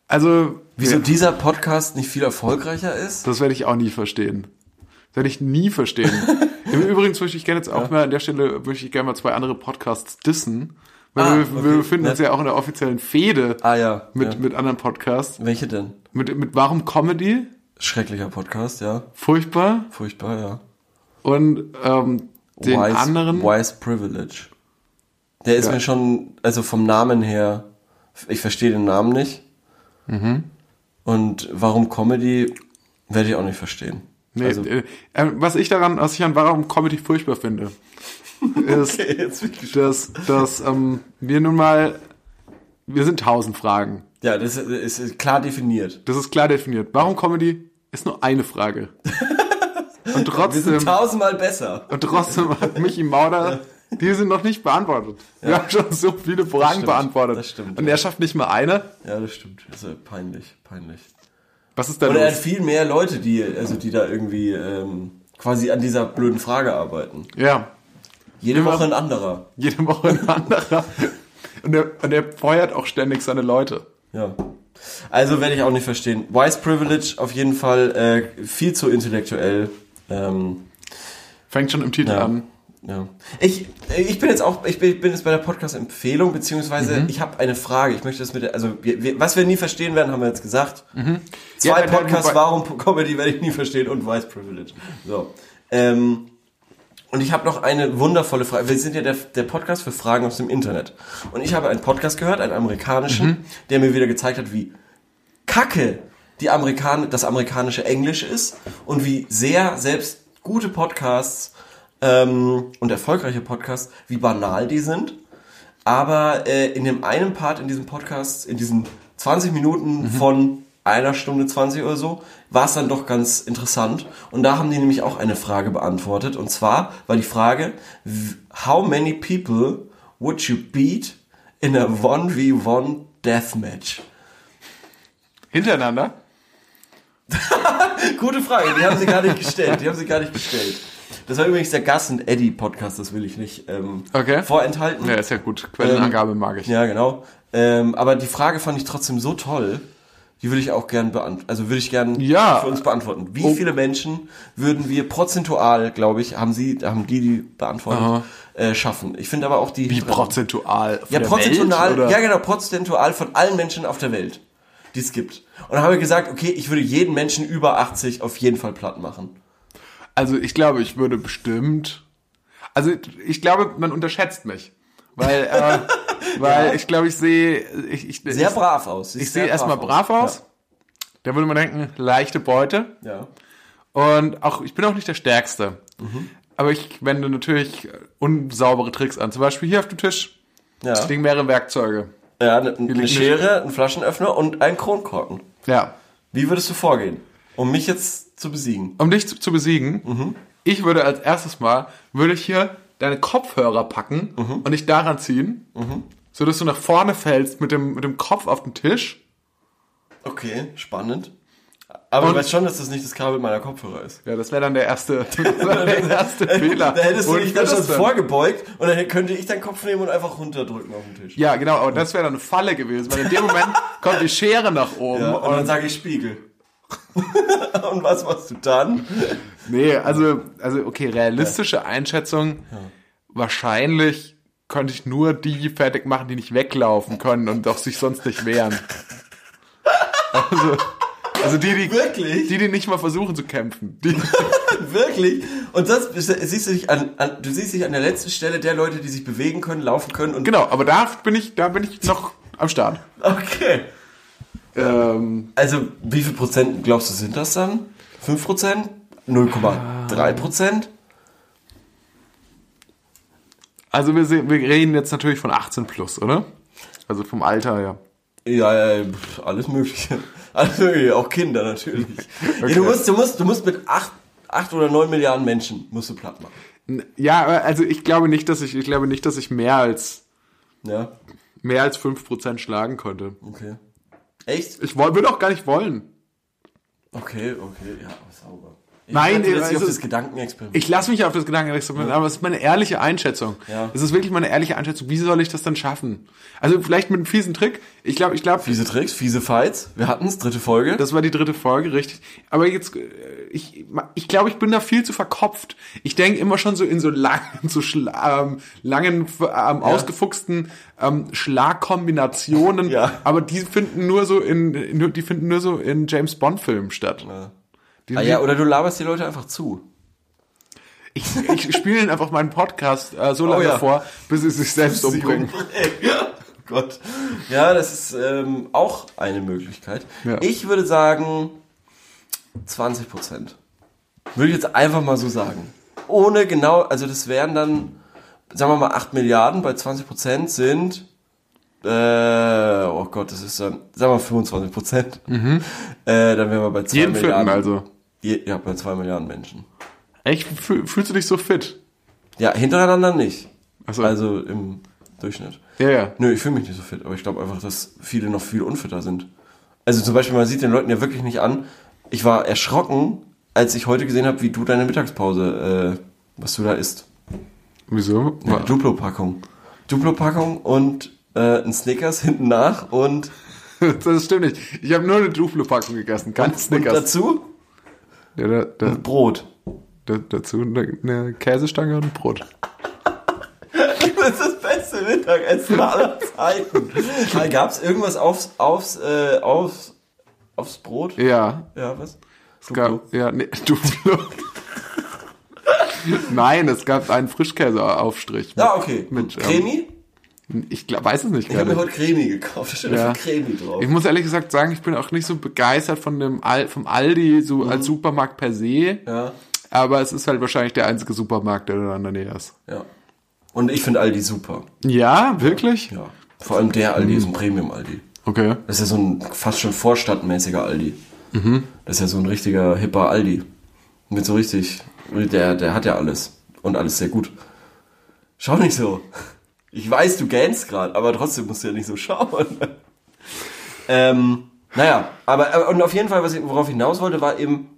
Also, wieso ja, dieser Podcast nicht viel erfolgreicher ist. das werde ich auch nie verstehen. Das werde ich nie verstehen. Im Übrigen möchte ich gerne jetzt auch mal an der Stelle, möchte ich gerne mal zwei andere Podcasts dissen. Weil Ah, wir, okay. wir befinden uns Ja. ja auch in der offiziellen Fehde Ah ja. mit, ja. mit anderen Podcasts. Welche denn? Mit, mit Warum Comedy? Schrecklicher Podcast, ja. Furchtbar. Furchtbar, ja. Und ähm, den Wise, anderen. Wise Privilege. Der ist Ja. mir schon, also vom Namen her, ich verstehe den Namen nicht. Mhm. Und warum Comedy, werde ich auch nicht verstehen. Nee, also, äh, äh, was ich daran, was ich an Warum Comedy furchtbar finde, ist, gespannt. dass, dass ähm, wir nun mal, wir sind tausend Fragen. Ja, das ist, ist klar definiert. Das ist klar definiert. Warum Comedy ist nur eine Frage. Und Wir sind trotzdem, tausendmal besser. und trotzdem hat Michi Mauder, die sind noch nicht beantwortet. Wir haben schon so viele Fragen stimmt, beantwortet. das stimmt, und ja. er schafft nicht mal eine. Ja, das stimmt. Das ist ja peinlich, peinlich. Was ist da Und er hat los? viel mehr Leute, die, also die da irgendwie ähm, quasi an dieser blöden Frage arbeiten. Ja, Jede Immer- Woche ein anderer. jede Woche ein anderer. Und er, und er feuert auch ständig seine Leute. Ja. Also werde ich auch nicht verstehen. Wise Privilege auf jeden Fall äh, viel zu intellektuell. Ähm, Fängt schon im Titel Ja. an. ja. Ich, ich bin jetzt auch, ich bin, ich bin jetzt bei der Podcast-Empfehlung, beziehungsweise Mhm. ich habe eine Frage. Ich möchte das mit also wir, wir, was wir nie verstehen werden, haben wir jetzt gesagt. Zwei Mhm. Ja, nein, Podcasts, warum Comedy werde ich nie verstehen und Wise Privilege. So. Ähm, und ich habe noch eine wundervolle Frage. Wir sind ja der, der Podcast für Fragen aus dem Internet. Und ich habe einen Podcast gehört, einen amerikanischen, Mhm. der mir wieder gezeigt hat, wie kacke die Amerikan das amerikanische Englisch ist und wie sehr selbst gute Podcasts ähm, und erfolgreiche Podcasts, wie banal die sind. Aber äh, in dem einen Part in diesem Podcast, in diesen 20 Minuten von einer Stunde 20 oder so, war es dann doch ganz interessant. Und da haben die nämlich auch eine Frage beantwortet. Und zwar war die Frage, how many people would you beat in a 1v1 deathmatch? Hintereinander? Gute Frage, die haben sie gar nicht gestellt. Die haben sie gar nicht gestellt. Das war übrigens der Gas und Eddie Podcast, das will ich nicht ähm, Okay. vorenthalten. Ja, ist ja gut. Quellenangabe mag ich. Ja, genau. Ähm, aber die Frage fand ich trotzdem so toll. Die würde ich auch gern beantworten. Also würde ich gern Ja. für uns beantworten. Wie Oh. viele Menschen würden wir prozentual, glaube ich, haben sie, haben die die beantwortet, äh, schaffen? Ich finde aber auch die Wie prozentual? Von ja, prozentual, Welt, ja genau, prozentual von allen Menschen auf der Welt, die es gibt. Und dann habe ich gesagt, okay, ich würde jeden Menschen über 80 auf jeden Fall platt machen. Also ich glaube, ich würde bestimmt. Also ich glaube, man unterschätzt mich. Weil, äh, weil ich glaube, ich sehe. Ich, ich, Sehr ich, brav aus. Siehst Ich sehe erstmal brav aus. Da würde man denken, leichte Beute. Ja. ja. Und auch, ich bin auch nicht der Stärkste. Aber ich wende natürlich unsaubere Tricks an. Zum Beispiel hier auf dem Tisch Ja. liegen mehrere Werkzeuge. Ja, eine, eine Schere, ein Flaschenöffner und ein Kronkorken. Ja. Wie würdest du vorgehen, um mich jetzt zu besiegen? Um dich zu, zu besiegen, ich würde als erstes mal, würde ich hier deine Kopfhörer packen und dich daran ziehen, so dass du nach vorne fällst mit dem, mit dem Kopf auf den Tisch. Okay, spannend. Aber Und- du weißt schon, dass das nicht das Kabel meiner Kopfhörer ist. Ja, das wäre dann der erste, der erste Fehler. Da hättest du dich dann schon dann- vorgebeugt und dann könnte ich deinen Kopf nehmen und einfach runterdrücken auf den Tisch. Ja, genau, aber das wäre dann eine Falle gewesen, weil in dem Moment kommt die Schere nach oben. Ja, und dann und, sage ich Spiegel. Und was machst du dann? nee, also, also okay, realistische Einschätzung. Wahrscheinlich könnte ich nur die fertig machen, die nicht weglaufen können und doch sich sonst nicht wehren. Also, also die, die, Wirklich? die, die nicht mal versuchen zu kämpfen. Die, Wirklich? Und das siehst du dich an, an, du siehst dich an der letzten Stelle der Leute, die sich bewegen können, laufen können und genau, aber da bin ich, da bin ich noch am Start. Okay. Ähm, Also, wie viel Prozent glaubst du sind das dann? 5 Prozent? 0,3 Prozent? also wir, sehen, wir reden jetzt natürlich von 18 plus, oder? Also vom Alter, ja. Ja, ja, alles mögliche. Alles mögliche, auch Kinder natürlich. Ja, du musst, du musst, du musst mit 8, 8 oder 9 Milliarden Menschen musst du platt machen. Ja, also ich glaube nicht, dass ich, ich glaube nicht, dass ich mehr als, Ja, mehr als 5% schlagen konnte. okay. Echt? Ich würde auch gar nicht wollen. Okay, okay, ja, sauber. Ich Nein, jetzt also- auf das Gedankenexperiment. Ich lasse mich auf das Gedankenexperiment, aber es ist meine ehrliche Einschätzung. Ja. Es ist wirklich meine ehrliche Einschätzung. Wie soll ich das dann schaffen? Also vielleicht mit einem fiesen Trick. Ich glaube, ich glaube, Fiese Tricks, fiese Fights. Wir hatten's, dritte Folge. das war die dritte Folge, richtig. Aber jetzt, äh, ich, ich glaube, ich bin da viel zu verkopft. Ich denke immer schon so in so langen, so schla ähm, langen, ähm, ausgefuchsten ähm, Schlagkombinationen. Ja. Aber die finden nur so in, in, die finden nur so in James Bond Filmen statt. Ja. Ah, ja, oder du laberst die Leute einfach zu. Ich, ich spiele ihnen einfach meinen Podcast äh, so lange Oh ja. vor, bis sie sich selbst umbringen. Ja, Gott. Ja, das ist ähm, auch eine Möglichkeit. Ja. Ich würde sagen 20 Prozent. Würde ich jetzt einfach mal so sagen. Ohne genau, also das wären dann, sagen wir mal 8 Milliarden, bei 20 Prozent sind, äh, oh Gott, das ist dann, sagen wir 25 Prozent. Äh, dann wären wir bei 2 Mhm. Jeden vierten Milliarden. also. Je, ja, bei 2 Milliarden Menschen. Echt? Fühl, fühlst du dich so fit? Ja, hintereinander nicht. Ach so. Also im Durchschnitt. Ja, ja. Nö, ich fühle mich nicht so fit, aber ich glaube einfach, dass viele noch viel unfitter sind. Also zum Beispiel, man sieht den Leuten ja wirklich nicht an. Ich war erschrocken, als ich heute gesehen habe, wie du deine Mittagspause, äh, was du da isst. Wieso? Ja, Duplo-Packung. Duplo-Packung und äh, ein Snickers hinten nach und, das stimmt nicht. Ich habe nur eine Duflo-Packung gegessen, kein und Snickers. dazu Ja, da, da, Brot. da, dazu eine, eine Käsestange und ein Brot. Das ist das beste Mittagessen aller Zeiten. Gab es irgendwas aufs, aufs, äh, aufs, aufs Brot? Ja. Ja, was? Es gab, ja, nee, Duflo. Nein, es gab einen Frischkäseaufstrich. Ja, okay. Mit, ähm, Cremi? Ich glaub, weiß es nicht Ich habe mir heute Cremi gekauft. Da steht Ja. Cremi drauf. Ich muss ehrlich gesagt sagen, ich bin auch nicht so begeistert von dem Al vom Aldi so als Supermarkt per se. Ja, Aber es ist halt wahrscheinlich der einzige Supermarkt, der in der Nähe ist. ja. Und ich finde Aldi super. Ja, wirklich? Ja. Vor allem der Aldi ist ein Premium-Aldi. Okay. Das ist ja so ein fast schon vorstadtmäßiger Aldi. Das ist ja so ein richtiger hipper Aldi. Mit so richtig, der, der hat ja alles. Und alles sehr gut. Schau nicht so. Ich weiß, du gähnst gerade, aber trotzdem musst du ja nicht so schauen. ähm, naja, aber, aber und auf jeden Fall, was ich, worauf ich hinaus wollte, war eben,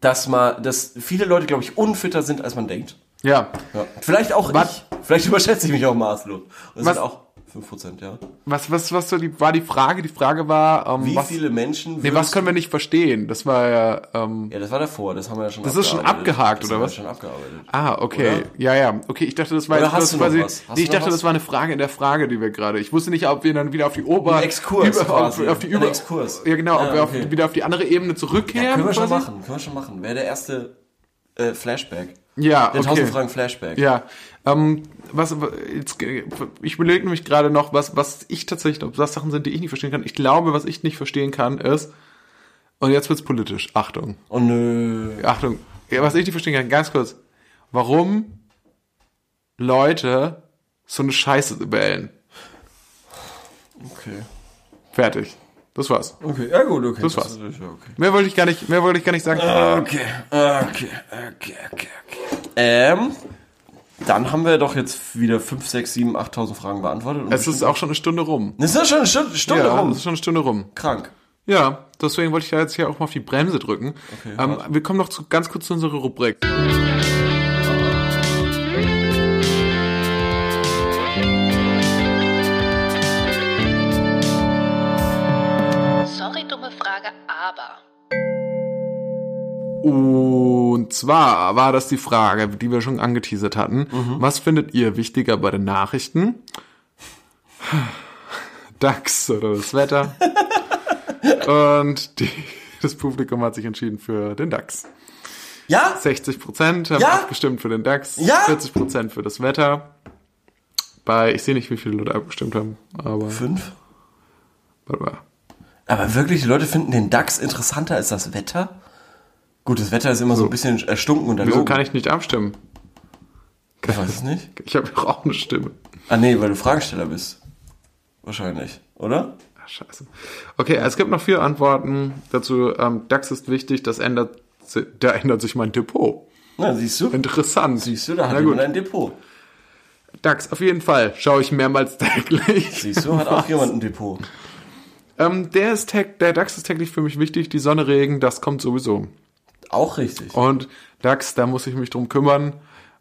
dass man, dass viele Leute, glaube ich, unfitter sind, als man denkt. Ja. Ja. Vielleicht auch Was- ich. Vielleicht überschätze ich mich auch maßlos. Und Was- sind auch 5%, ja. Was, was, was so die, war die Frage? Die Frage war, ähm, Wie was, viele Menschen nee, was können wir nicht verstehen? Das war ja, ähm, Ja, das war davor, das haben wir ja schon Das ist schon abgehakt, das oder was? schon abgearbeitet. Ah, okay. Oder? Ja, ja. Okay, ich dachte, das war Oder jetzt hast das du noch quasi. was? Hast nee, ich dachte, was? das war eine Frage in der Frage, die wir gerade. Ich wusste nicht, ob wir dann wieder auf die Ober. Ein Exkurs über, quasi. Auf, die Ein über. Exkurs. Ja, genau, ob Ja, wir okay. auf, wieder auf die andere Ebene zurückkehren. Ja, können wir schon quasi? machen, können wir schon machen. Wäre der erste äh, Flashback. Ja, Der okay. 1000 Fragen Flashback. Ja, ähm, was, jetzt, ich überlege nämlich gerade noch, was, was ich tatsächlich, ob das Sachen sind, die ich nicht verstehen kann. Ich glaube, was ich nicht verstehen kann, ist, und jetzt wird's politisch. Achtung. Oh nö. Achtung, ja, was ich nicht verstehen kann, ganz kurz. Warum Leute so eine Scheiße wählen? Okay. Fertig. Das war's. Okay, ja gut, okay. Das war's. ist ja okay. Mehr wollte ich gar nicht, mehr wollte ich gar nicht sagen. Okay, okay, okay, okay, okay. Ähm, dann haben wir doch jetzt wieder 5, 6, 7, 8.000 Fragen beantwortet. Und Es ist auch schon eine Stunde rum. das ist schon eine Stunde, Stunde Ja, rum. es ist schon eine Stunde rum. Krank. Ja, deswegen wollte ich da jetzt hier auch mal auf die Bremse drücken. Okay, ähm, wir kommen noch zu, ganz kurz zu unserer Rubrik. Und zwar war das die Frage, die wir schon angeteasert hatten. Mhm. Was findet ihr wichtiger bei den Nachrichten? DAX oder das Wetter? Und die, das Publikum hat sich entschieden für den DAX. Ja? 60 Prozent haben Ja? abgestimmt für den DAX, Ja? 40 Prozent für das Wetter. Bei, ich sehe nicht, wie viele Leute abgestimmt haben, aber Fünf. warte mal. Aber wirklich, die Leute finden den DAX interessanter als das Wetter? Gut, das Wetter ist immer so ein bisschen erstunken und Wieso erlogen. kann ich nicht abstimmen? Ich weiß es nicht. Ich habe doch auch eine Stimme. Ah nee, weil du Fragesteller bist. Wahrscheinlich, oder? Ach, scheiße. Okay, es gibt noch vier Antworten dazu. Ähm, DAX ist wichtig, das ändert, da ändert sich mein Depot. Na, siehst du? Interessant. Siehst du, da hat jemand ein Depot. DAX, auf jeden Fall. Schaue ich mehrmals täglich. Siehst du, hat auch jemand ein Depot. Ähm, der, ist der DAX ist täglich für mich wichtig. Die Sonne, Regen, das kommt sowieso. Auch richtig. Und DAX, da muss ich mich drum kümmern,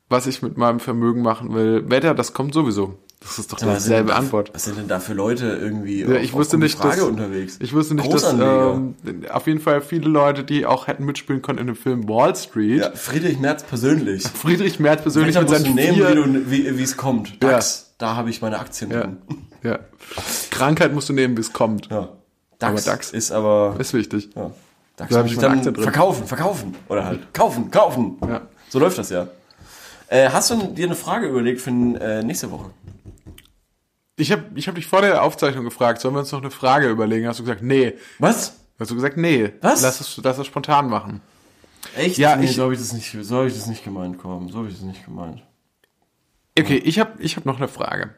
was ich mit meinem Vermögen machen will. Wetter, das kommt sowieso. Das ist doch dieselbe da- Antwort. Was sind denn da für Leute irgendwie Ja, ich wusste nicht, Frage dass, unterwegs? ich wusste nicht, dass ähm, auf jeden Fall viele Leute, die auch hätten mitspielen können in dem Film Wall Street. ja, Friedrich Merz persönlich. Friedrich Merz persönlich Wetter mit seinen nehmen, vier, wie es kommt. DAX, da habe ich meine Aktien ja, drin. ja. Krankheit musst du nehmen, wie es kommt. Ja. DAX, Aber DAX- ist aber Ist wichtig. ja. Da hab muss ich dann drin. verkaufen, verkaufen oder halt kaufen, kaufen. Ja. So läuft das ja. Äh, hast du dir eine Frage überlegt für äh, nächste Woche? Ich habe ich hab dich vor der Aufzeichnung gefragt, sollen wir uns noch eine Frage überlegen? Hast du gesagt, nee. Was? Hast du gesagt, nee. Was? Lass es, lass es spontan machen. Echt? Ja, nee, ich- so habe ich das nicht, so habe ich das nicht gemeint, komm, so habe ich das nicht gemeint. Okay, ich habe ich hab noch eine Frage.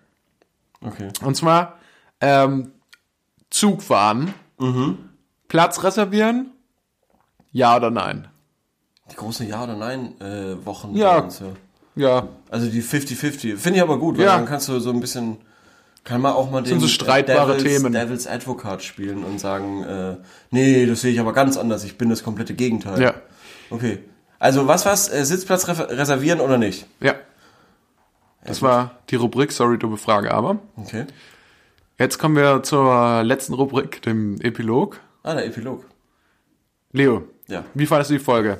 Okay. Und zwar, ähm, Zug fahren, Mhm. Platz reservieren, ja oder nein? Die große Ja oder Nein äh, Wochen. Ja. uns, ja. Ja, Also die 50-50. Finde ich aber gut, weil Ja. dann kannst du so ein bisschen, kann man auch mal den so streitbare Devils, Themen. Devils Advocate spielen und sagen, äh, nee, das sehe ich aber ganz anders, ich bin das komplette Gegenteil. ja, Okay. Also was war's, äh, Sitzplatz re reservieren oder nicht? ja. Das war die Rubrik, sorry, dumme Frage, aber. Okay. Jetzt kommen wir zur letzten Rubrik, dem Epilog. Ah, der Epilog. Leo, Ja. wie fandest du die Folge?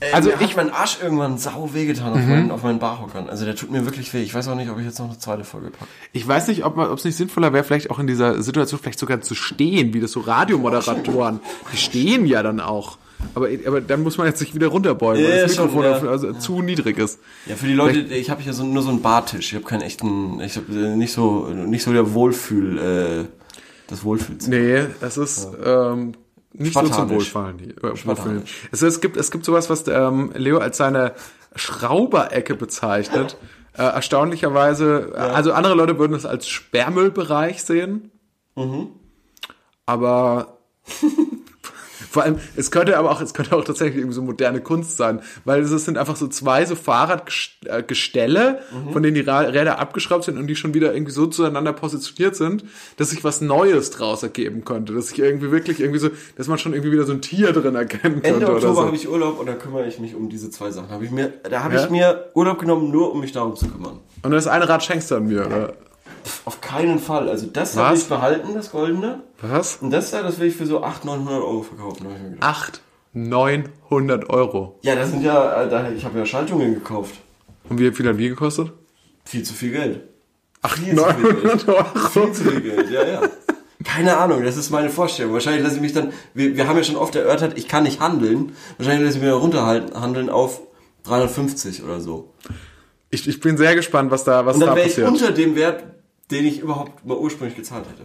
Also Also mir ich- hat mein Arsch irgendwann sau wehgetan auf, meinen, auf meinen Barhockern. Also der tut mir wirklich weh. Ich weiß auch nicht, ob ich jetzt noch eine zweite Folge packe. Ich weiß nicht, ob es nicht sinnvoller wäre, vielleicht auch in dieser Situation vielleicht sogar zu stehen, wie das so Radiomoderatoren. Die stehen ja dann auch. Aber, aber dann muss man jetzt sich wieder runterbeugen, weil Ja, das schon, Mikrofon ja. auf- also zu niedrig ist. Ja, für die Leute, ich habe hier so, nur so einen Bartisch. Ich habe keinen echten, ich habe nicht so nicht so der Wohlfühl, äh, das Wohlfühlzimmer. Nee, es ist ähm, nicht so zum. Wohlfallen. hier, äh, Wohlfühlen. Spartanisch. Es, gibt, es gibt sowas, was ähm, Leo als seine Schrauberecke bezeichnet. Äh, erstaunlicherweise, also andere Leute würden es als Sperrmüllbereich sehen. Mhm. Aber Vor allem, es könnte aber auch, es könnte auch tatsächlich irgendwie so moderne Kunst sein, weil es sind einfach so zwei so Fahrradgestelle, Mhm. von denen die Räder abgeschraubt sind und die schon wieder irgendwie so zueinander positioniert sind, dass sich was Neues draus ergeben könnte, dass sich irgendwie wirklich irgendwie so, dass man schon irgendwie wieder so ein Tier drin erkennen könnte Ende Oktober so. habe ich Urlaub und da kümmere ich mich um diese zwei Sachen. Hab ich mir, da habe Ja? ich mir Urlaub genommen, nur um mich darum zu kümmern. Und das eine Rad schenkst du an mir, oder? Auf keinen Fall. Also das habe ich behalten, das Goldene. Was? Und das da, das will ich für so 800, 900 Euro verkaufen. hab ich mir gedacht. Acht, 900 Euro. Ja, das sind ja, äh, da, ich habe ja Schaltungen gekauft. Und wie viel hat wie gekostet? Viel zu viel Geld. Ach, Viel zu viel Geld. 900 Euro. Viel zu viel Geld, ja, ja. Keine Ahnung, das ist meine Vorstellung. Wahrscheinlich lasse ich mich dann, wir, wir haben ja schon oft erörtert, ich kann nicht handeln. Wahrscheinlich lasse ich mich dann runterhandeln auf 350 oder so. Ich, ich bin sehr gespannt, was da, was Und da dann wäre ich passiert. unter dem Wert, den ich überhaupt mal ursprünglich gezahlt hätte.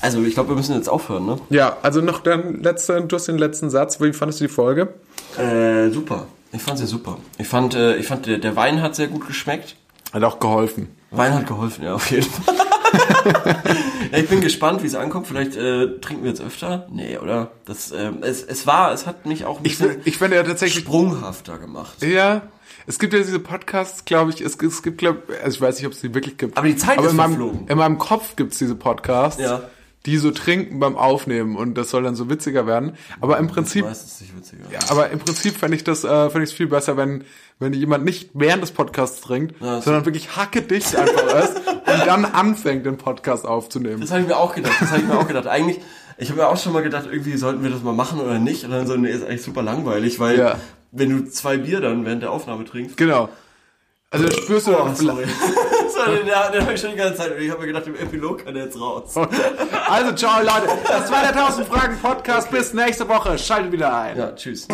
Also ich glaube, wir müssen jetzt aufhören, ne? Ja, also noch dein letzter, du hast den letzten Satz. Wie fandest du die Folge? Äh, super. Ich fand sie super. Ich fand, äh, ich fand der, der Wein hat sehr gut geschmeckt. Hat auch geholfen. Wein hat geholfen, ja, auf jeden Fall. ja, ich bin gespannt, wie es ankommt. Vielleicht äh, trinken wir jetzt öfter. Nee, oder? Das, ähm, es, es war, es hat mich auch ein Ich, bisschen ich finde ja tatsächlich, sprunghafter gemacht. ja, es gibt ja diese Podcasts, glaube ich, es, es gibt, glaube also ich weiß nicht, ob es die wirklich gibt. Aber die Zeit aber ist in meinem, verflogen. in meinem Kopf gibt's diese Podcasts, Ja. die so trinken beim Aufnehmen und das soll dann so witziger werden. Aber im Prinzip, Meistens nicht witziger. ja, aber im Prinzip fände ich das, äh, fände ich es viel besser, wenn, wenn jemand nicht während des Podcasts trinkt, Ja, so. sondern wirklich hackedicht einfach ist und dann anfängt, den Podcast aufzunehmen. Das habe ich mir auch gedacht. Das habe ich mir auch gedacht. Eigentlich, ich habe mir auch schon mal gedacht, irgendwie sollten wir das mal machen oder nicht. Und dann so, nee, ist eigentlich super langweilig, weil Ja. Wenn du zwei Bier dann während der Aufnahme trinkst. Genau. Also da spürst du Oh, dann, sorry. so, den, den, habe ich schon die ganze Zeit. Ich habe mir gedacht, im Epilog kann der jetzt raus. Also, ciao Leute. Das war der 1000 Fragen Podcast. Bis nächste Woche. Schaltet wieder ein. Ja, tschüss.